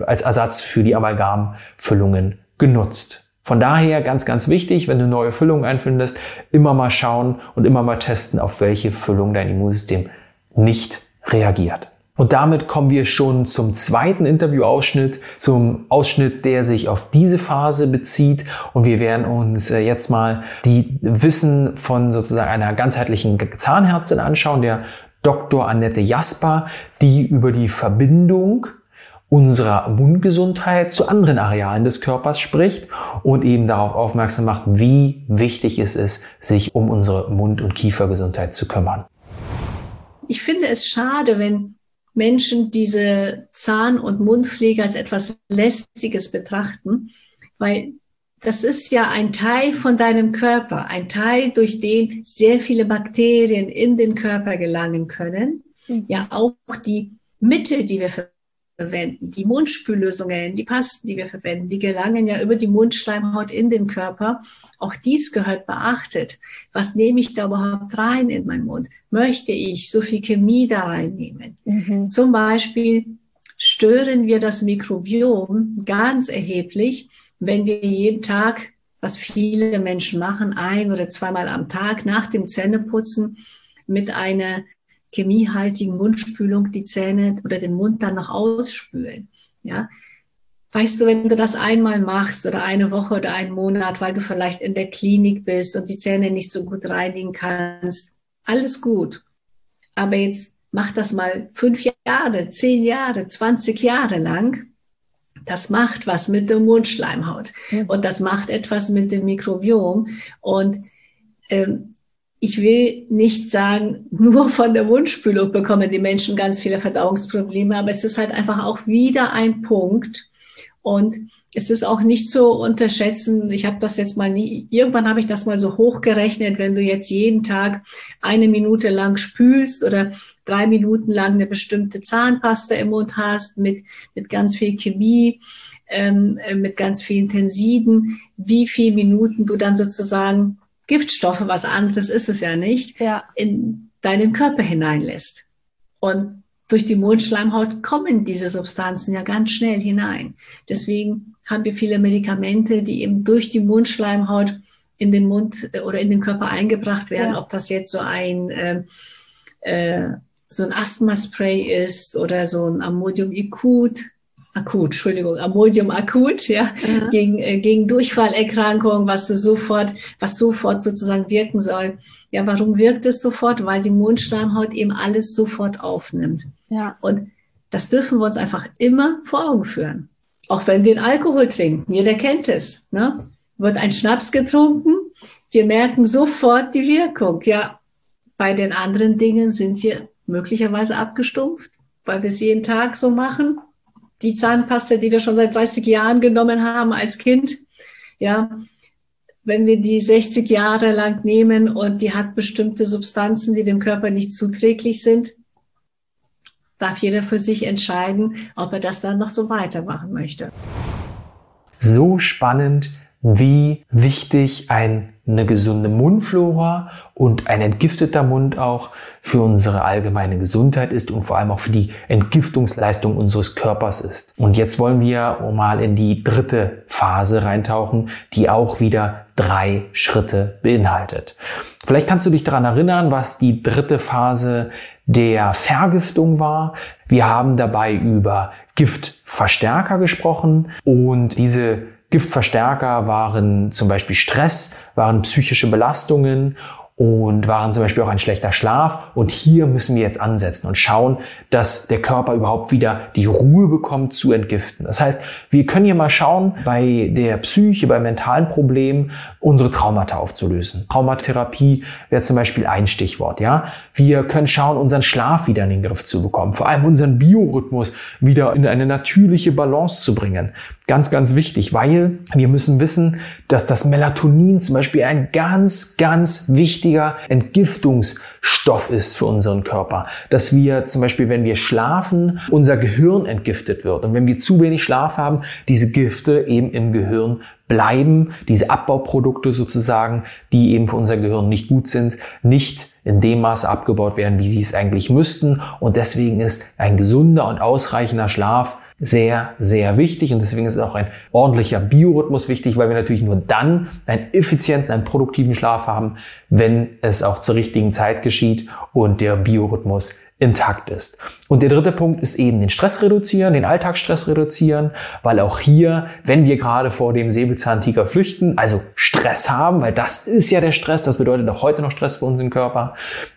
als Ersatz für die Amalgamfüllungen genutzt. Von daher ganz, ganz wichtig, wenn du neue Füllungen einfindest, immer mal schauen und immer mal testen, auf welche Füllung dein Immunsystem nicht reagiert. Und damit kommen wir schon zum zweiten Interviewausschnitt, zum Ausschnitt, der sich auf diese Phase bezieht. Und wir werden uns äh, jetzt mal die Wissen von sozusagen einer ganzheitlichen Zahnärztin anschauen, der Dr. Annette Jasper, die über die Verbindung unserer Mundgesundheit zu anderen Arealen des Körpers spricht und eben darauf aufmerksam macht, wie wichtig es ist, sich um unsere Mund- und Kiefergesundheit zu kümmern. Ich finde es schade, wenn Menschen diese Zahn- und Mundpflege als etwas Lästiges betrachten, weil das ist ja ein Teil von deinem Körper, ein Teil, durch den sehr viele Bakterien in den Körper gelangen können. Mhm. Ja, auch die Mittel, die wir verwenden, die Mundspüllösungen, die Pasten, die wir verwenden, die gelangen ja über die Mundschleimhaut in den Körper. Auch dies gehört beachtet. Was nehme ich da überhaupt rein in meinen Mund? Möchte ich so viel Chemie da reinnehmen? Mhm. Zum Beispiel stören wir das Mikrobiom ganz erheblich, wenn wir jeden Tag, was viele Menschen machen, ein oder zweimal am Tag nach dem Zähneputzen mit einer chemiehaltigen Mundspülung die Zähne oder den Mund dann noch ausspülen. Ja, weißt du, wenn du das einmal machst oder eine Woche oder einen Monat, weil du vielleicht in der Klinik bist und die Zähne nicht so gut reinigen kannst, alles gut. Aber jetzt mach das mal fünf Jahre, zehn Jahre, zwanzig Jahre lang. Das macht was mit der Mundschleimhaut und das macht etwas mit dem Mikrobiom und ähm, ich will nicht sagen, nur von der Wundspülung bekommen die Menschen ganz viele Verdauungsprobleme, aber es ist halt einfach auch wieder ein Punkt. Und es ist auch nicht zu unterschätzen. Ich habe das jetzt mal nie, irgendwann habe ich das mal so hochgerechnet, wenn du jetzt jeden Tag eine Minute lang spülst oder drei Minuten lang eine bestimmte Zahnpasta im Mund hast mit, mit ganz viel Chemie, ähm, mit ganz vielen Tensiden, wie viele Minuten du dann sozusagen Giftstoffe, was anderes ist es ja nicht, ja. in deinen Körper hineinlässt. Und durch die Mundschleimhaut kommen diese Substanzen ja ganz schnell hinein. Deswegen haben wir viele Medikamente, die eben durch die Mundschleimhaut in den Mund äh, oder in den Körper eingebracht werden, ja. ob das jetzt so ein äh, äh, so ein Asthma-Spray ist oder so ein Ammonium-Ikut akut, Entschuldigung, Amodium akut, ja, ja. gegen, äh, gegen Durchfallerkrankungen, was sofort, was sofort sozusagen wirken soll. Ja, warum wirkt es sofort? Weil die Mundschleimhaut eben alles sofort aufnimmt. Ja. Und das dürfen wir uns einfach immer vor Augen führen. Auch wenn wir Alkohol trinken, jeder kennt es, ne? Wird ein Schnaps getrunken, wir merken sofort die Wirkung. Ja, bei den anderen Dingen sind wir möglicherweise abgestumpft, weil wir es jeden Tag so machen die Zahnpasta, die wir schon seit 30 Jahren genommen haben als Kind, ja, wenn wir die 60 Jahre lang nehmen und die hat bestimmte Substanzen, die dem Körper nicht zuträglich sind, darf jeder für sich entscheiden, ob er das dann noch so weitermachen möchte. So spannend, wie wichtig ein, eine gesunde Mundflora und ein entgifteter Mund auch für unsere allgemeine Gesundheit ist und vor allem auch für die Entgiftungsleistung unseres Körpers ist. Und jetzt wollen wir mal in die dritte Phase reintauchen, die auch wieder drei Schritte beinhaltet. Vielleicht kannst du dich daran erinnern, was die dritte Phase der Vergiftung war. Wir haben dabei über Giftverstärker gesprochen und diese Giftverstärker waren zum Beispiel Stress, waren psychische Belastungen und waren zum Beispiel auch ein schlechter Schlaf. Und hier müssen wir jetzt ansetzen und schauen, dass der Körper überhaupt wieder die Ruhe bekommt zu entgiften. Das heißt, wir können hier mal schauen, bei der Psyche, bei mentalen Problemen, unsere Traumata aufzulösen. Traumatherapie wäre zum Beispiel ein Stichwort, ja. Wir können schauen, unseren Schlaf wieder in den Griff zu bekommen, vor allem unseren Biorhythmus wieder in eine natürliche Balance zu bringen. Ganz, ganz wichtig, weil wir müssen wissen, dass das Melatonin zum Beispiel ein ganz, ganz wichtiger Entgiftungsstoff ist für unseren Körper. Dass wir zum Beispiel, wenn wir schlafen, unser Gehirn entgiftet wird. Und wenn wir zu wenig Schlaf haben, diese Gifte eben im Gehirn bleiben, diese Abbauprodukte sozusagen, die eben für unser Gehirn nicht gut sind, nicht in dem Maße abgebaut werden, wie sie es eigentlich müssten. Und deswegen ist ein gesunder und ausreichender Schlaf sehr, sehr wichtig und deswegen ist auch ein ordentlicher Biorhythmus wichtig, weil wir natürlich nur dann einen effizienten, einen produktiven Schlaf haben, wenn es auch zur richtigen Zeit geschieht und der Biorhythmus intakt ist. Und der dritte Punkt ist eben den Stress reduzieren, den Alltagsstress reduzieren, weil auch hier, wenn wir gerade vor dem Säbelzahntiger flüchten, also Stress haben, weil das ist ja der Stress, das bedeutet auch heute noch Stress für unseren Körper,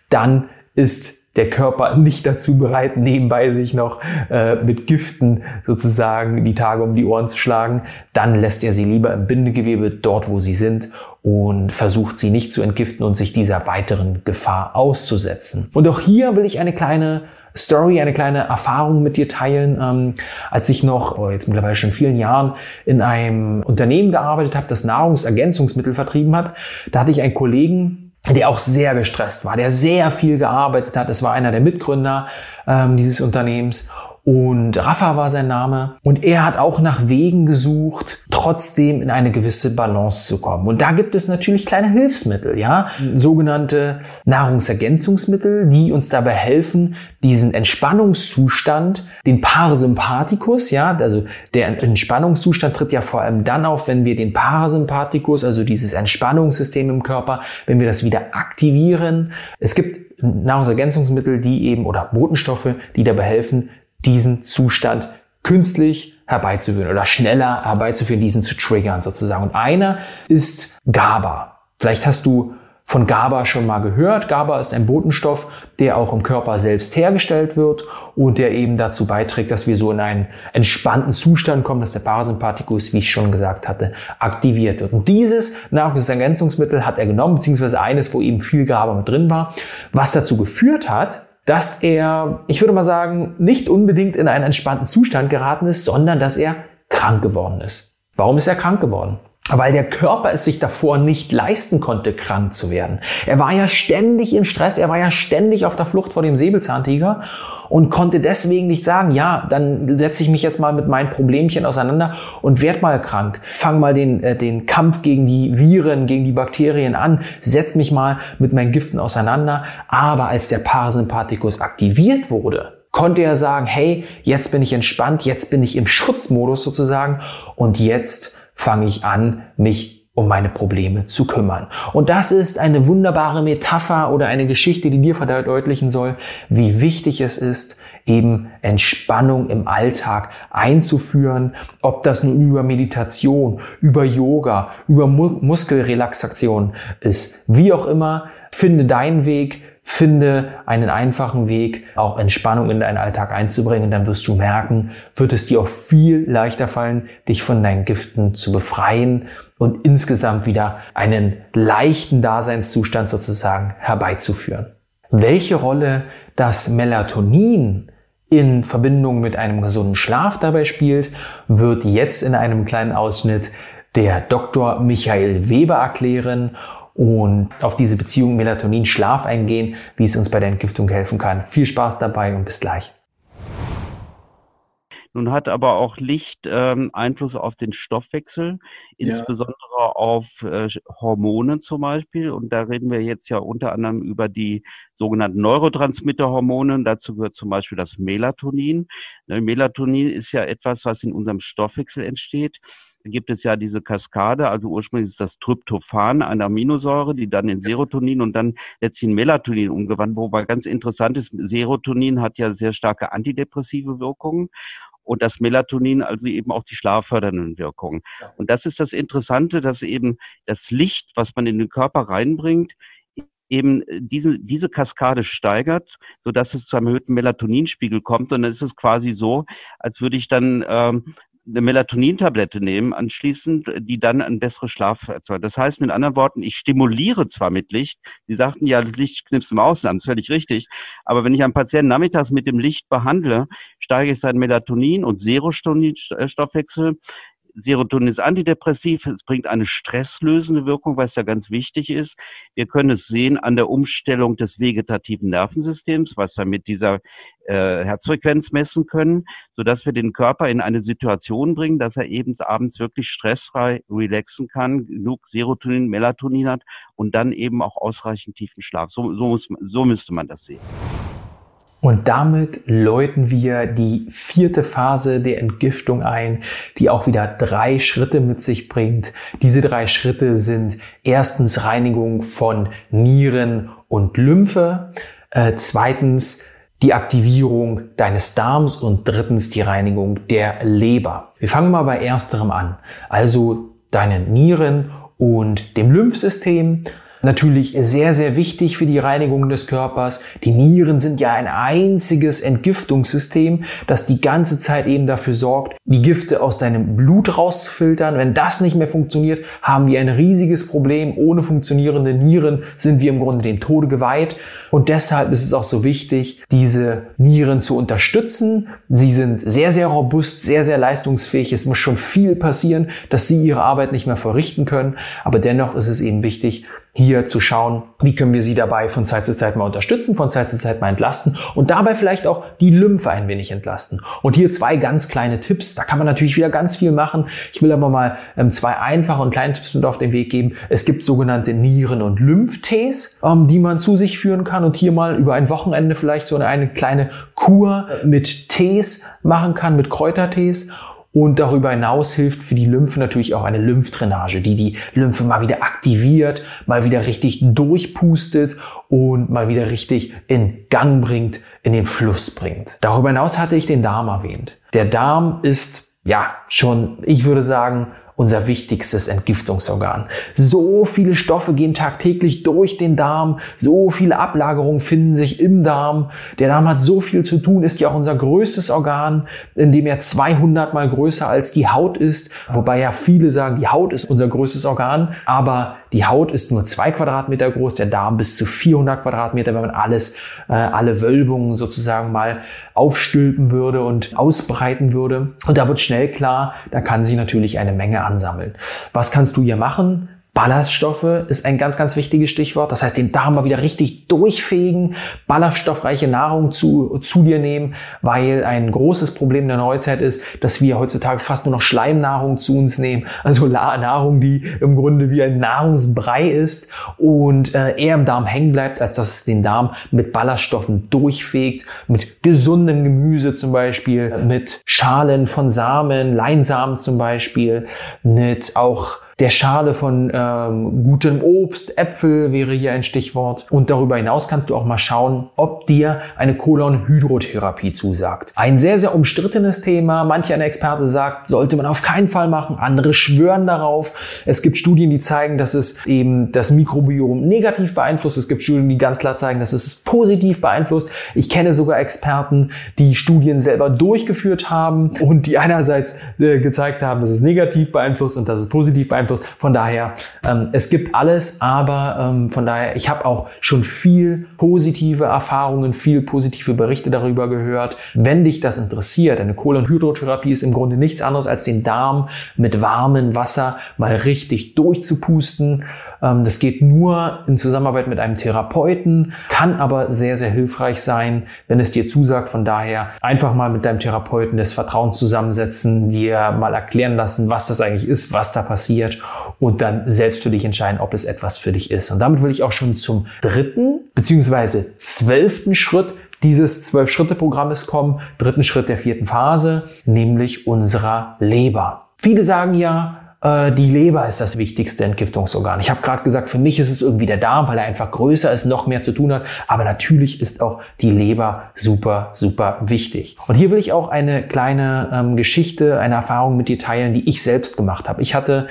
dann ist der Körper nicht dazu bereit, nebenbei sich noch äh, mit Giften sozusagen die Tage um die Ohren zu schlagen, dann lässt er sie lieber im Bindegewebe dort, wo sie sind und versucht sie nicht zu entgiften und sich dieser weiteren Gefahr auszusetzen. Und auch hier will ich eine kleine Story, eine kleine Erfahrung mit dir teilen. Ähm, als ich noch, oh, jetzt mittlerweile schon vielen Jahren, in einem Unternehmen gearbeitet habe, das Nahrungsergänzungsmittel vertrieben hat, da hatte ich einen Kollegen, der auch sehr gestresst war, der sehr viel gearbeitet hat. Es war einer der Mitgründer ähm, dieses Unternehmens und Rafa war sein Name. Und er hat auch nach Wegen gesucht, trotzdem in eine gewisse Balance zu kommen. Und da gibt es natürlich kleine Hilfsmittel, ja, sogenannte Nahrungsergänzungsmittel, die uns dabei helfen, diesen Entspannungszustand, den Parasympathikus, ja, also der Entspannungszustand tritt ja vor allem dann auf, wenn wir den Parasympathikus, also dieses Entspannungssystem im Körper, wenn wir das wieder aktivieren. Es gibt Nahrungsergänzungsmittel, die eben oder Botenstoffe, die dabei helfen, diesen Zustand künstlich herbeizuführen oder schneller herbeizuführen, diesen zu triggern sozusagen. Und einer ist GABA. Vielleicht hast du von GABA schon mal gehört. GABA ist ein Botenstoff, der auch im Körper selbst hergestellt wird und der eben dazu beiträgt, dass wir so in einen entspannten Zustand kommen, dass der Parasympathikus, wie ich schon gesagt hatte, aktiviert wird. Und dieses Nahrungsergänzungsmittel hat er genommen, beziehungsweise eines, wo eben viel GABA mit drin war, was dazu geführt hat, dass er, ich würde mal sagen, nicht unbedingt in einen entspannten Zustand geraten ist, sondern dass er krank geworden ist. Warum ist er krank geworden? Weil der Körper es sich davor nicht leisten konnte, krank zu werden. Er war ja ständig im Stress, er war ja ständig auf der Flucht vor dem Säbelzahntiger und konnte deswegen nicht sagen, ja, dann setze ich mich jetzt mal mit meinen Problemchen auseinander und werd mal krank. Fang mal den, äh, den Kampf gegen die Viren, gegen die Bakterien an, setz mich mal mit meinen Giften auseinander. Aber als der Parasympathikus aktiviert wurde, konnte er sagen, hey, jetzt bin ich entspannt, jetzt bin ich im Schutzmodus sozusagen und jetzt fange ich an, mich um meine Probleme zu kümmern. Und das ist eine wunderbare Metapher oder eine Geschichte, die dir verdeutlichen soll, wie wichtig es ist, eben Entspannung im Alltag einzuführen, ob das nun über Meditation, über Yoga, über Muskelrelaxation ist, wie auch immer, finde deinen Weg, Finde einen einfachen Weg, auch Entspannung in deinen Alltag einzubringen. Dann wirst du merken, wird es dir auch viel leichter fallen, dich von deinen Giften zu befreien und insgesamt wieder einen leichten Daseinszustand sozusagen herbeizuführen. Welche Rolle das Melatonin in Verbindung mit einem gesunden Schlaf dabei spielt, wird jetzt in einem kleinen Ausschnitt der Dr. Michael Weber erklären und auf diese Beziehung Melatonin-Schlaf eingehen, wie es uns bei der Entgiftung helfen kann. Viel Spaß dabei und bis gleich. Nun hat aber auch Licht ähm, Einfluss auf den Stoffwechsel, insbesondere ja. auf äh, Hormone zum Beispiel. Und da reden wir jetzt ja unter anderem über die sogenannten Neurotransmitterhormone. Dazu gehört zum Beispiel das Melatonin. Ne, Melatonin ist ja etwas, was in unserem Stoffwechsel entsteht gibt es ja diese Kaskade, also ursprünglich ist das Tryptophan, eine Aminosäure, die dann in Serotonin und dann letztlich in Melatonin umgewandelt, wobei ganz interessant ist, Serotonin hat ja sehr starke antidepressive Wirkungen und das Melatonin also eben auch die schlaffördernden Wirkungen. Und das ist das Interessante, dass eben das Licht, was man in den Körper reinbringt, eben diese, diese Kaskade steigert, so dass es zu einem erhöhten Melatoninspiegel kommt. Und dann ist es quasi so, als würde ich dann ähm, eine Melatonin-Tablette nehmen anschließend, die dann einen besseren Schlaf erzeugt. Das heißt mit anderen Worten, ich stimuliere zwar mit Licht, die sagten ja, das Licht knipst im Ausland, das ist völlig richtig, aber wenn ich einen Patienten nachmittags mit dem Licht behandle, steige ich seinen Melatonin- und Serotonin-Stoffwechsel, Serotonin ist antidepressiv, es bringt eine stresslösende Wirkung, was ja ganz wichtig ist. Wir können es sehen an der Umstellung des vegetativen Nervensystems, was wir mit dieser äh, Herzfrequenz messen können, sodass wir den Körper in eine Situation bringen, dass er eben abends wirklich stressfrei relaxen kann, genug Serotonin, Melatonin hat und dann eben auch ausreichend tiefen Schlaf. So, so, muss, so müsste man das sehen. Und damit läuten wir die vierte Phase der Entgiftung ein, die auch wieder drei Schritte mit sich bringt. Diese drei Schritte sind erstens Reinigung von Nieren und Lymphe, äh, zweitens die Aktivierung deines Darms und drittens die Reinigung der Leber. Wir fangen mal bei ersterem an, also deinen Nieren und dem Lymphsystem natürlich sehr, sehr wichtig für die Reinigung des Körpers. Die Nieren sind ja ein einziges Entgiftungssystem, das die ganze Zeit eben dafür sorgt, die Gifte aus deinem Blut rauszufiltern. Wenn das nicht mehr funktioniert, haben wir ein riesiges Problem. Ohne funktionierende Nieren sind wir im Grunde den Tode geweiht. Und deshalb ist es auch so wichtig, diese Nieren zu unterstützen. Sie sind sehr, sehr robust, sehr, sehr leistungsfähig. Es muss schon viel passieren, dass sie ihre Arbeit nicht mehr verrichten können. Aber dennoch ist es eben wichtig, hier zu schauen, wie können wir sie dabei von Zeit zu Zeit mal unterstützen, von Zeit zu Zeit mal entlasten und dabei vielleicht auch die Lymphe ein wenig entlasten. Und hier zwei ganz kleine Tipps. Da kann man natürlich wieder ganz viel machen. Ich will aber mal ähm, zwei einfache und kleine Tipps mit auf den Weg geben. Es gibt sogenannte Nieren- und Lymphtees, ähm, die man zu sich führen kann und hier mal über ein Wochenende vielleicht so eine, eine kleine Kur mit Tees machen kann, mit Kräutertees. Und darüber hinaus hilft für die Lymphe natürlich auch eine Lymphdrainage, die die Lymphe mal wieder aktiviert, mal wieder richtig durchpustet und mal wieder richtig in Gang bringt, in den Fluss bringt. Darüber hinaus hatte ich den Darm erwähnt. Der Darm ist ja schon, ich würde sagen, unser wichtigstes Entgiftungsorgan. So viele Stoffe gehen tagtäglich durch den Darm, so viele Ablagerungen finden sich im Darm. Der Darm hat so viel zu tun, ist ja auch unser größtes Organ, in dem er 200 mal größer als die Haut ist, wobei ja viele sagen, die Haut ist unser größtes Organ, aber die Haut ist nur zwei Quadratmeter groß, der Darm bis zu 400 Quadratmeter, wenn man alles, äh, alle Wölbungen sozusagen mal aufstülpen würde und ausbreiten würde. Und da wird schnell klar, da kann sich natürlich eine Menge ansammeln. Was kannst du hier machen? Ballaststoffe ist ein ganz, ganz wichtiges Stichwort. Das heißt, den Darm mal wieder richtig durchfegen, ballaststoffreiche Nahrung zu, zu dir nehmen, weil ein großes Problem der Neuzeit ist, dass wir heutzutage fast nur noch Schleimnahrung zu uns nehmen. Also Nahrung, die im Grunde wie ein Nahrungsbrei ist und äh, eher im Darm hängen bleibt, als dass es den Darm mit Ballaststoffen durchfegt, mit gesundem Gemüse zum Beispiel, mit Schalen von Samen, Leinsamen zum Beispiel, mit auch der Schale von ähm, gutem Obst, Äpfel wäre hier ein Stichwort. Und darüber hinaus kannst du auch mal schauen, ob dir eine Kolonhydrotherapie zusagt. Ein sehr, sehr umstrittenes Thema. Manch ein Experte sagt, sollte man auf keinen Fall machen. Andere schwören darauf. Es gibt Studien, die zeigen, dass es eben das Mikrobiom negativ beeinflusst. Es gibt Studien, die ganz klar zeigen, dass es positiv beeinflusst. Ich kenne sogar Experten, die Studien selber durchgeführt haben und die einerseits äh, gezeigt haben, dass es negativ beeinflusst und dass es positiv beeinflusst beeinflusst. Von daher, ähm, es gibt alles, aber ähm, von daher, ich habe auch schon viel positive Erfahrungen, viel positive Berichte darüber gehört. Wenn dich das interessiert, eine Kohlenhydrotherapie ist im Grunde nichts anderes als den Darm mit warmem Wasser mal richtig durchzupusten das geht nur in Zusammenarbeit mit einem Therapeuten, kann aber sehr, sehr hilfreich sein, wenn es dir zusagt. Von daher einfach mal mit deinem Therapeuten des Vertrauens zusammensetzen, dir mal erklären lassen, was das eigentlich ist, was da passiert und dann selbst für dich entscheiden, ob es etwas für dich ist. Und damit will ich auch schon zum dritten beziehungsweise zwölften Schritt dieses Zwölf-Schritte-Programmes kommen, dritten Schritt der vierten Phase, nämlich unserer Leber. Viele sagen ja, äh, die Leber ist das wichtigste Entgiftungsorgan. Ich habe gerade gesagt, für mich ist es irgendwie der Darm, weil er einfach größer ist, noch mehr zu tun hat. Aber natürlich ist auch die Leber super, super wichtig. Und hier will ich auch eine kleine ähm, Geschichte, eine Erfahrung mit dir teilen, die ich selbst gemacht habe. Ich hatte,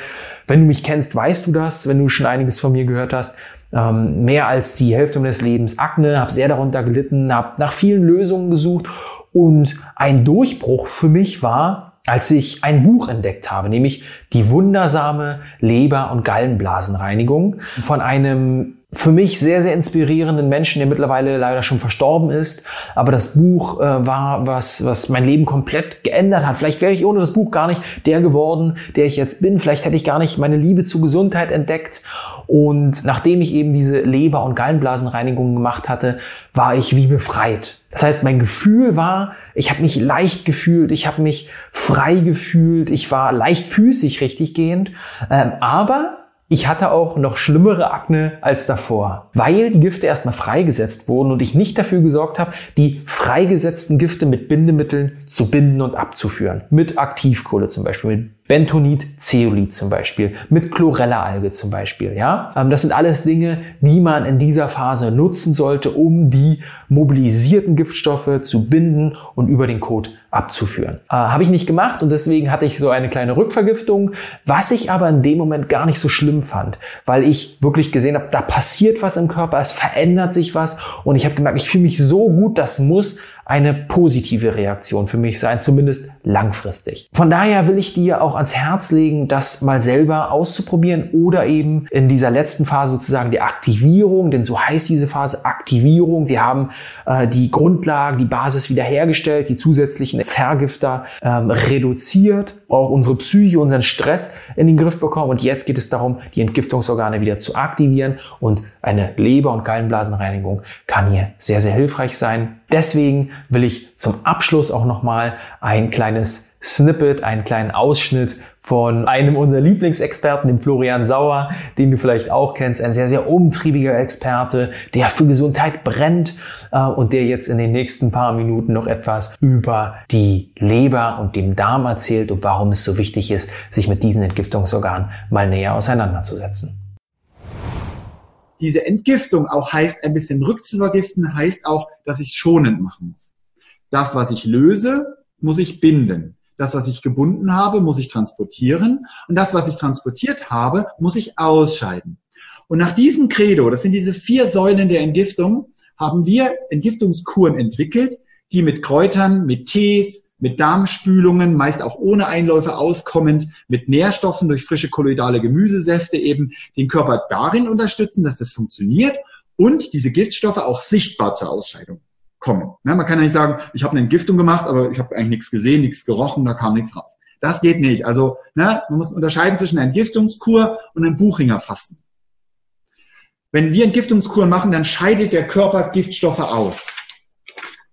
wenn du mich kennst, weißt du das, wenn du schon einiges von mir gehört hast, ähm, mehr als die Hälfte meines Lebens Akne, habe sehr darunter gelitten, habe nach vielen Lösungen gesucht und ein Durchbruch für mich war, als ich ein Buch entdeckt habe, nämlich die wundersame Leber- und Gallenblasenreinigung von einem für mich sehr, sehr inspirierenden Menschen, der mittlerweile leider schon verstorben ist. Aber das Buch äh, war was, was mein Leben komplett geändert hat. Vielleicht wäre ich ohne das Buch gar nicht der geworden, der ich jetzt bin. Vielleicht hätte ich gar nicht meine Liebe zur Gesundheit entdeckt. Und nachdem ich eben diese Leber- und Gallenblasenreinigung gemacht hatte, war ich wie befreit. Das heißt, mein Gefühl war, ich habe mich leicht gefühlt, ich habe mich frei gefühlt, ich war leichtfüßig richtig gehend. Ähm, aber ich hatte auch noch schlimmere Akne als davor, weil die Gifte erstmal freigesetzt wurden und ich nicht dafür gesorgt habe, die freigesetzten Gifte mit Bindemitteln zu binden und abzuführen. Mit Aktivkohle zum Beispiel, mit Bentonit, Zeolit zum Beispiel, mit Chlorella-Alge zum Beispiel. Ja, ähm, das sind alles Dinge, die man in dieser Phase nutzen sollte, um die mobilisierten Giftstoffe zu binden und über den Kot abzuführen. Äh, Habe ich nicht gemacht und deswegen hatte ich so eine kleine Rückvergiftung, was ich aber in dem Moment gar nicht so schlimm fand, weil ich wirklich gesehen habe, da passiert was im Körper, es verändert sich was und ich habe gemerkt, ich fühle mich so gut, das muss eine positive Reaktion für mich sein, zumindest langfristig. Von daher will ich dir auch ans Herz legen, das mal selber auszuprobieren oder eben in dieser letzten Phase sozusagen die Aktivierung, denn so heißt diese Phase Aktivierung. Wir haben äh, die Grundlagen, die Basis wiederhergestellt, die zusätzlichen Vergifter ähm, reduziert, auch unsere Psyche, unseren Stress in den Griff bekommen und jetzt geht es darum, die Entgiftungsorgane wieder zu aktivieren und eine Leber- und Gallenblasenreinigung kann hier sehr, sehr hilfreich sein. Deswegen will ich zum Abschluss auch nochmal ein kleines Snippet, einen kleinen Ausschnitt von einem unserer Lieblingsexperten, dem Florian Sauer, den du vielleicht auch kennst, ein sehr, sehr umtriebiger Experte, der für Gesundheit brennt äh, und der jetzt in den nächsten paar Minuten noch etwas über die Leber und den Darm erzählt und warum es so wichtig ist, sich mit diesen Entgiftungsorganen mal näher auseinanderzusetzen diese Entgiftung auch heißt, ein bisschen rückzuvergiften, heißt auch, dass ich schonend machen muss. Das, was ich löse, muss ich binden. Das, was ich gebunden habe, muss ich transportieren. Und das, was ich transportiert habe, muss ich ausscheiden. Und nach diesem Credo, das sind diese vier Säulen der Entgiftung, haben wir Entgiftungskuren entwickelt, die mit Kräutern, mit Tees, mit Darmspülungen, meist auch ohne Einläufe auskommend, mit Nährstoffen durch frische kolloidale Gemüsesäfte eben den Körper darin unterstützen, dass das funktioniert und diese Giftstoffe auch sichtbar zur Ausscheidung kommen. Ja, man kann ja nicht sagen, ich habe eine Entgiftung gemacht, aber ich habe eigentlich nichts gesehen, nichts gerochen, da kam nichts raus. Das geht nicht. Also ne, man muss unterscheiden zwischen einer Entgiftungskur und einem Buchingerfasten. Wenn wir Entgiftungskuren machen, dann scheidet der Körper Giftstoffe aus.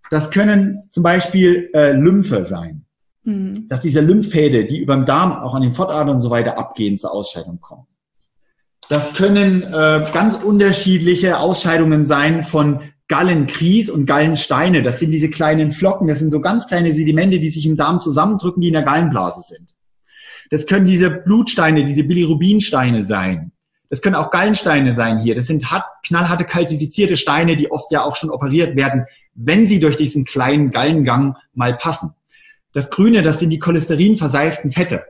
Das können zum Beispiel äh, Lymphe sein. Mhm. Dass diese Lymphäde, die über den Darm auch an den Fortadern und so weiter abgehen, zur Ausscheidung kommen. Das können äh, ganz unterschiedliche Ausscheidungen sein von Gallenkries und Gallensteine. Das sind diese kleinen Flocken, das sind so ganz kleine Sedimente, die sich im Darm zusammendrücken, die in der Gallenblase sind. Das können diese Blutsteine, diese Bilirubinsteine sein. Das können auch Gallensteine sein hier. Das sind hart, knallharte kalzifizierte Steine, die oft ja auch schon operiert werden, wenn sie durch diesen kleinen Gallengang mal passen. Das Grüne, das sind die cholesterinverseiften Fette,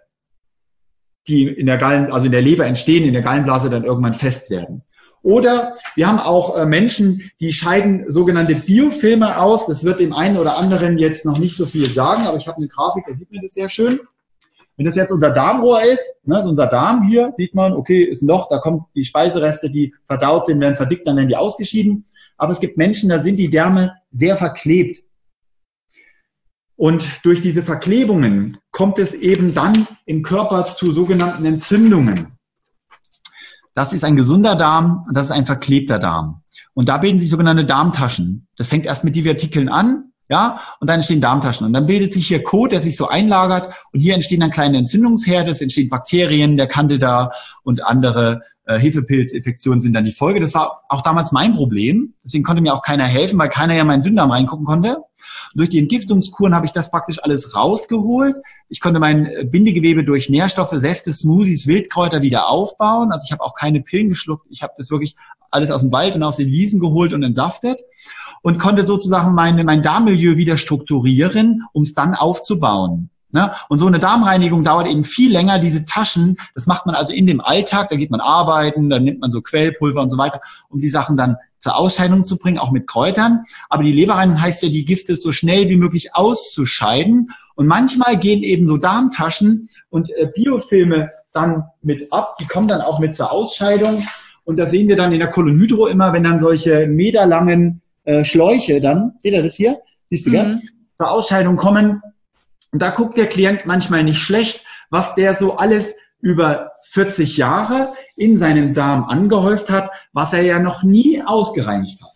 die in der Gallen, also in der Leber entstehen, in der Gallenblase dann irgendwann fest werden. Oder wir haben auch äh, Menschen, die scheiden sogenannte Biofilme aus. Das wird dem einen oder anderen jetzt noch nicht so viel sagen, aber ich habe eine Grafik, da sieht man das sehr schön. Wenn das jetzt unser Darmrohr ist, ne, so unser Darm hier, sieht man, okay, ist ein Loch, da kommen die Speisereste, die verdaut sind, werden verdickt, dann werden die ausgeschieden. Aber es gibt Menschen, da sind die Därme sehr verklebt. Und durch diese Verklebungen kommt es eben dann im Körper zu sogenannten Entzündungen. Das ist ein gesunder Darm und das ist ein verklebter Darm. Und da bilden sich sogenannte Darmtaschen. Das fängt erst mit Divertikeln an, ja, und dann entstehen Darmtaschen. Und dann bildet sich hier Kot, der sich so einlagert und hier entstehen dann kleine Entzündungsherde, es entstehen Bakterien, der Candida und andere äh, Hefepilzinfektionen sind dann die Folge. Das war auch damals mein Problem. Deswegen konnte mir auch keiner helfen, weil keiner ja meinen Dünndarm reingucken konnte. Und durch die Entgiftungskuren habe ich das praktisch alles rausgeholt. Ich konnte mein äh, Bindegewebe durch Nährstoffe, Säfte, Smoothies, Wildkräuter wieder aufbauen. Also ich habe auch keine Pillen geschluckt. Ich habe das wirklich alles aus dem Wald und aus den Wiesen geholt und entsaftet und konnte sozusagen meine, mein Darmmilieu wieder strukturieren, um es dann aufzubauen. Ne? Und so eine Darmreinigung dauert eben viel länger. Diese Taschen, das macht man also in dem Alltag, da geht man arbeiten, dann nimmt man so Quellpulver und so weiter, um die Sachen dann zur Ausscheidung zu bringen, auch mit Kräutern. Aber die Leberreinigung heißt ja, die Gifte so schnell wie möglich auszuscheiden. Und manchmal gehen eben so Darmtaschen und äh, Biofilme dann mit ab. Die kommen dann auch mit zur Ausscheidung. Und da sehen wir dann in der Kolonhydro immer, wenn dann solche meterlangen äh, Schläuche dann, seht ihr das hier? Siehst du, mhm. gell? Zur Ausscheidung kommen, und da guckt der Klient manchmal nicht schlecht, was der so alles über 40 Jahre in seinem Darm angehäuft hat, was er ja noch nie ausgereinigt hat.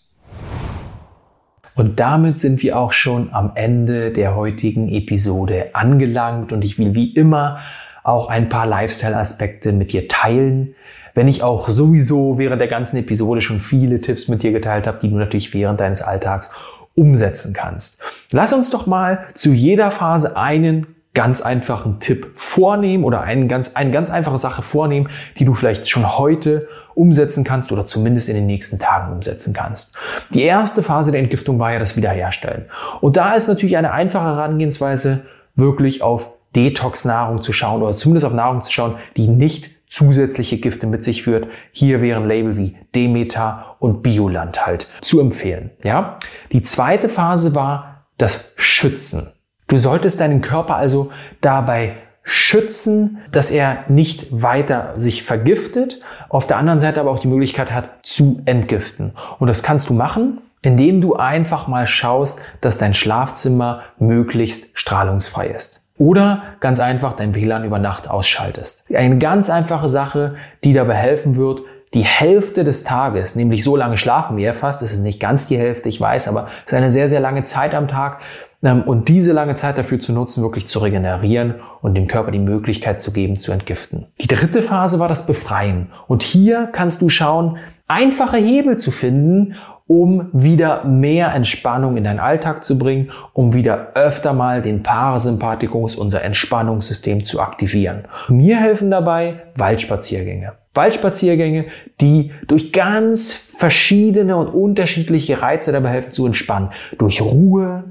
Und damit sind wir auch schon am Ende der heutigen Episode angelangt und ich will wie immer auch ein paar Lifestyle-Aspekte mit dir teilen. Wenn ich auch sowieso während der ganzen Episode schon viele Tipps mit dir geteilt habe, die du natürlich während deines Alltags umsetzen kannst. Lass uns doch mal zu jeder Phase einen ganz einfachen Tipp vornehmen oder einen ganz, eine ganz einfache Sache vornehmen, die du vielleicht schon heute umsetzen kannst oder zumindest in den nächsten Tagen umsetzen kannst. Die erste Phase der Entgiftung war ja das Wiederherstellen. Und da ist natürlich eine einfache Herangehensweise, wirklich auf Detox-Nahrung zu schauen oder zumindest auf Nahrung zu schauen, die nicht zusätzliche Gifte mit sich führt. Hier wären Label wie Demeter und Bioland halt zu empfehlen. Ja? Die zweite Phase war das Schützen. Du solltest deinen Körper also dabei schützen, dass er nicht weiter sich vergiftet, auf der anderen Seite aber auch die Möglichkeit hat zu entgiften. Und das kannst du machen, indem du einfach mal schaust, dass dein Schlafzimmer möglichst strahlungsfrei ist. Oder ganz einfach dein WLAN über Nacht ausschaltest. Eine ganz einfache Sache, die dabei helfen wird, die Hälfte des Tages, nämlich so lange schlafen wir fast, es ist nicht ganz die Hälfte, ich weiß, aber es ist eine sehr, sehr lange Zeit am Tag, und diese lange Zeit dafür zu nutzen, wirklich zu regenerieren und dem Körper die Möglichkeit zu geben, zu entgiften. Die dritte Phase war das Befreien. Und hier kannst du schauen, einfache Hebel zu finden, um wieder mehr Entspannung in deinen Alltag zu bringen, um wieder öfter mal den Parasympathikus, unser Entspannungssystem zu aktivieren. Mir helfen dabei Waldspaziergänge. Waldspaziergänge, die durch ganz verschiedene und unterschiedliche Reize dabei helfen zu entspannen. Durch Ruhe,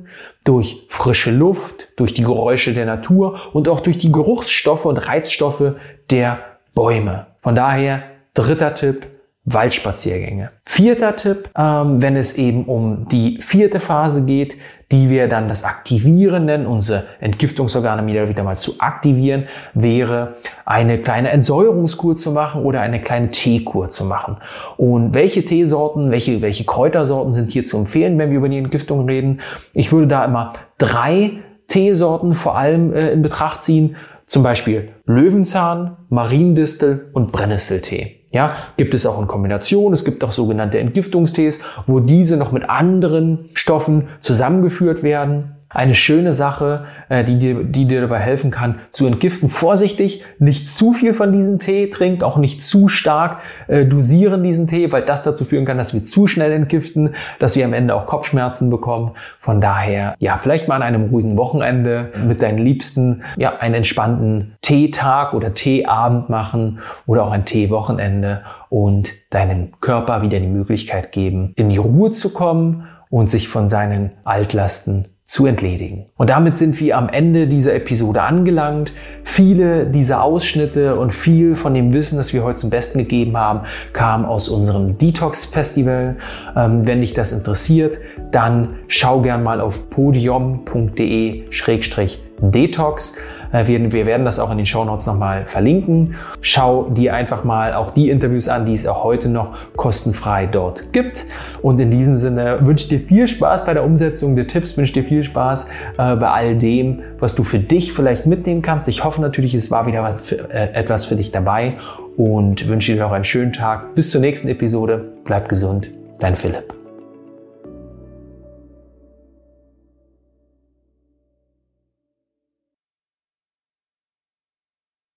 durch frische Luft, durch die Geräusche der Natur und auch durch die Geruchsstoffe und Reizstoffe der Bäume. Von daher dritter Tipp, Waldspaziergänge. Vierter Tipp, ähm, wenn es eben um die vierte Phase geht, die wir dann das Aktivieren nennen, unsere Entgiftungsorgane wieder, mal zu aktivieren, wäre eine kleine Entsäuerungskur zu machen oder eine kleine Teekur zu machen. Und welche Teesorten, welche, welche Kräutersorten sind hier zu empfehlen, wenn wir über die Entgiftung reden? Ich würde da immer drei Teesorten vor allem äh, in Betracht ziehen. Zum Beispiel Löwenzahn, Mariendistel und Brennnesseltee. Ja, gibt es auch in Kombination. Es gibt auch sogenannte Entgiftungstees, wo diese noch mit anderen Stoffen zusammengeführt werden eine schöne Sache, äh, die dir, die dir dabei helfen kann, zu entgiften. Vorsichtig, nicht zu viel von diesem Tee trinkt, auch nicht zu stark äh, dosieren diesen Tee, weil das dazu führen kann, dass wir zu schnell entgiften, dass wir am Ende auch Kopfschmerzen bekommen. Von daher, ja, vielleicht mal an einem ruhigen Wochenende mit deinen Liebsten, ja, einen entspannten Teetag oder Teeabend machen oder auch ein Teewochenende und deinem Körper wieder die Möglichkeit geben, in die Ruhe zu kommen und sich von seinen Altlasten zu entledigen. Und damit sind wir am Ende dieser Episode angelangt. Viele dieser Ausschnitte und viel von dem Wissen, das wir heute zum Besten gegeben haben, kam aus unserem Detox Festival. Ähm, wenn dich das interessiert, dann schau gern mal auf podium.de-detox. Äh, wir, wir werden das auch in den Show Notes nochmal verlinken. Schau dir einfach mal auch die Interviews an, die es auch heute noch kostenfrei dort gibt. Und in diesem Sinne wünsche ich dir viel Spaß bei der Umsetzung der Tipps, wünsche dir viel Spaß äh, bei all dem, was du für dich vielleicht mitnehmen kannst. Ich hoffe natürlich, es war wieder für, äh, etwas für dich dabei und wünsche dir noch einen schönen Tag. Bis zur nächsten Episode. Bleib gesund. Dein Philipp.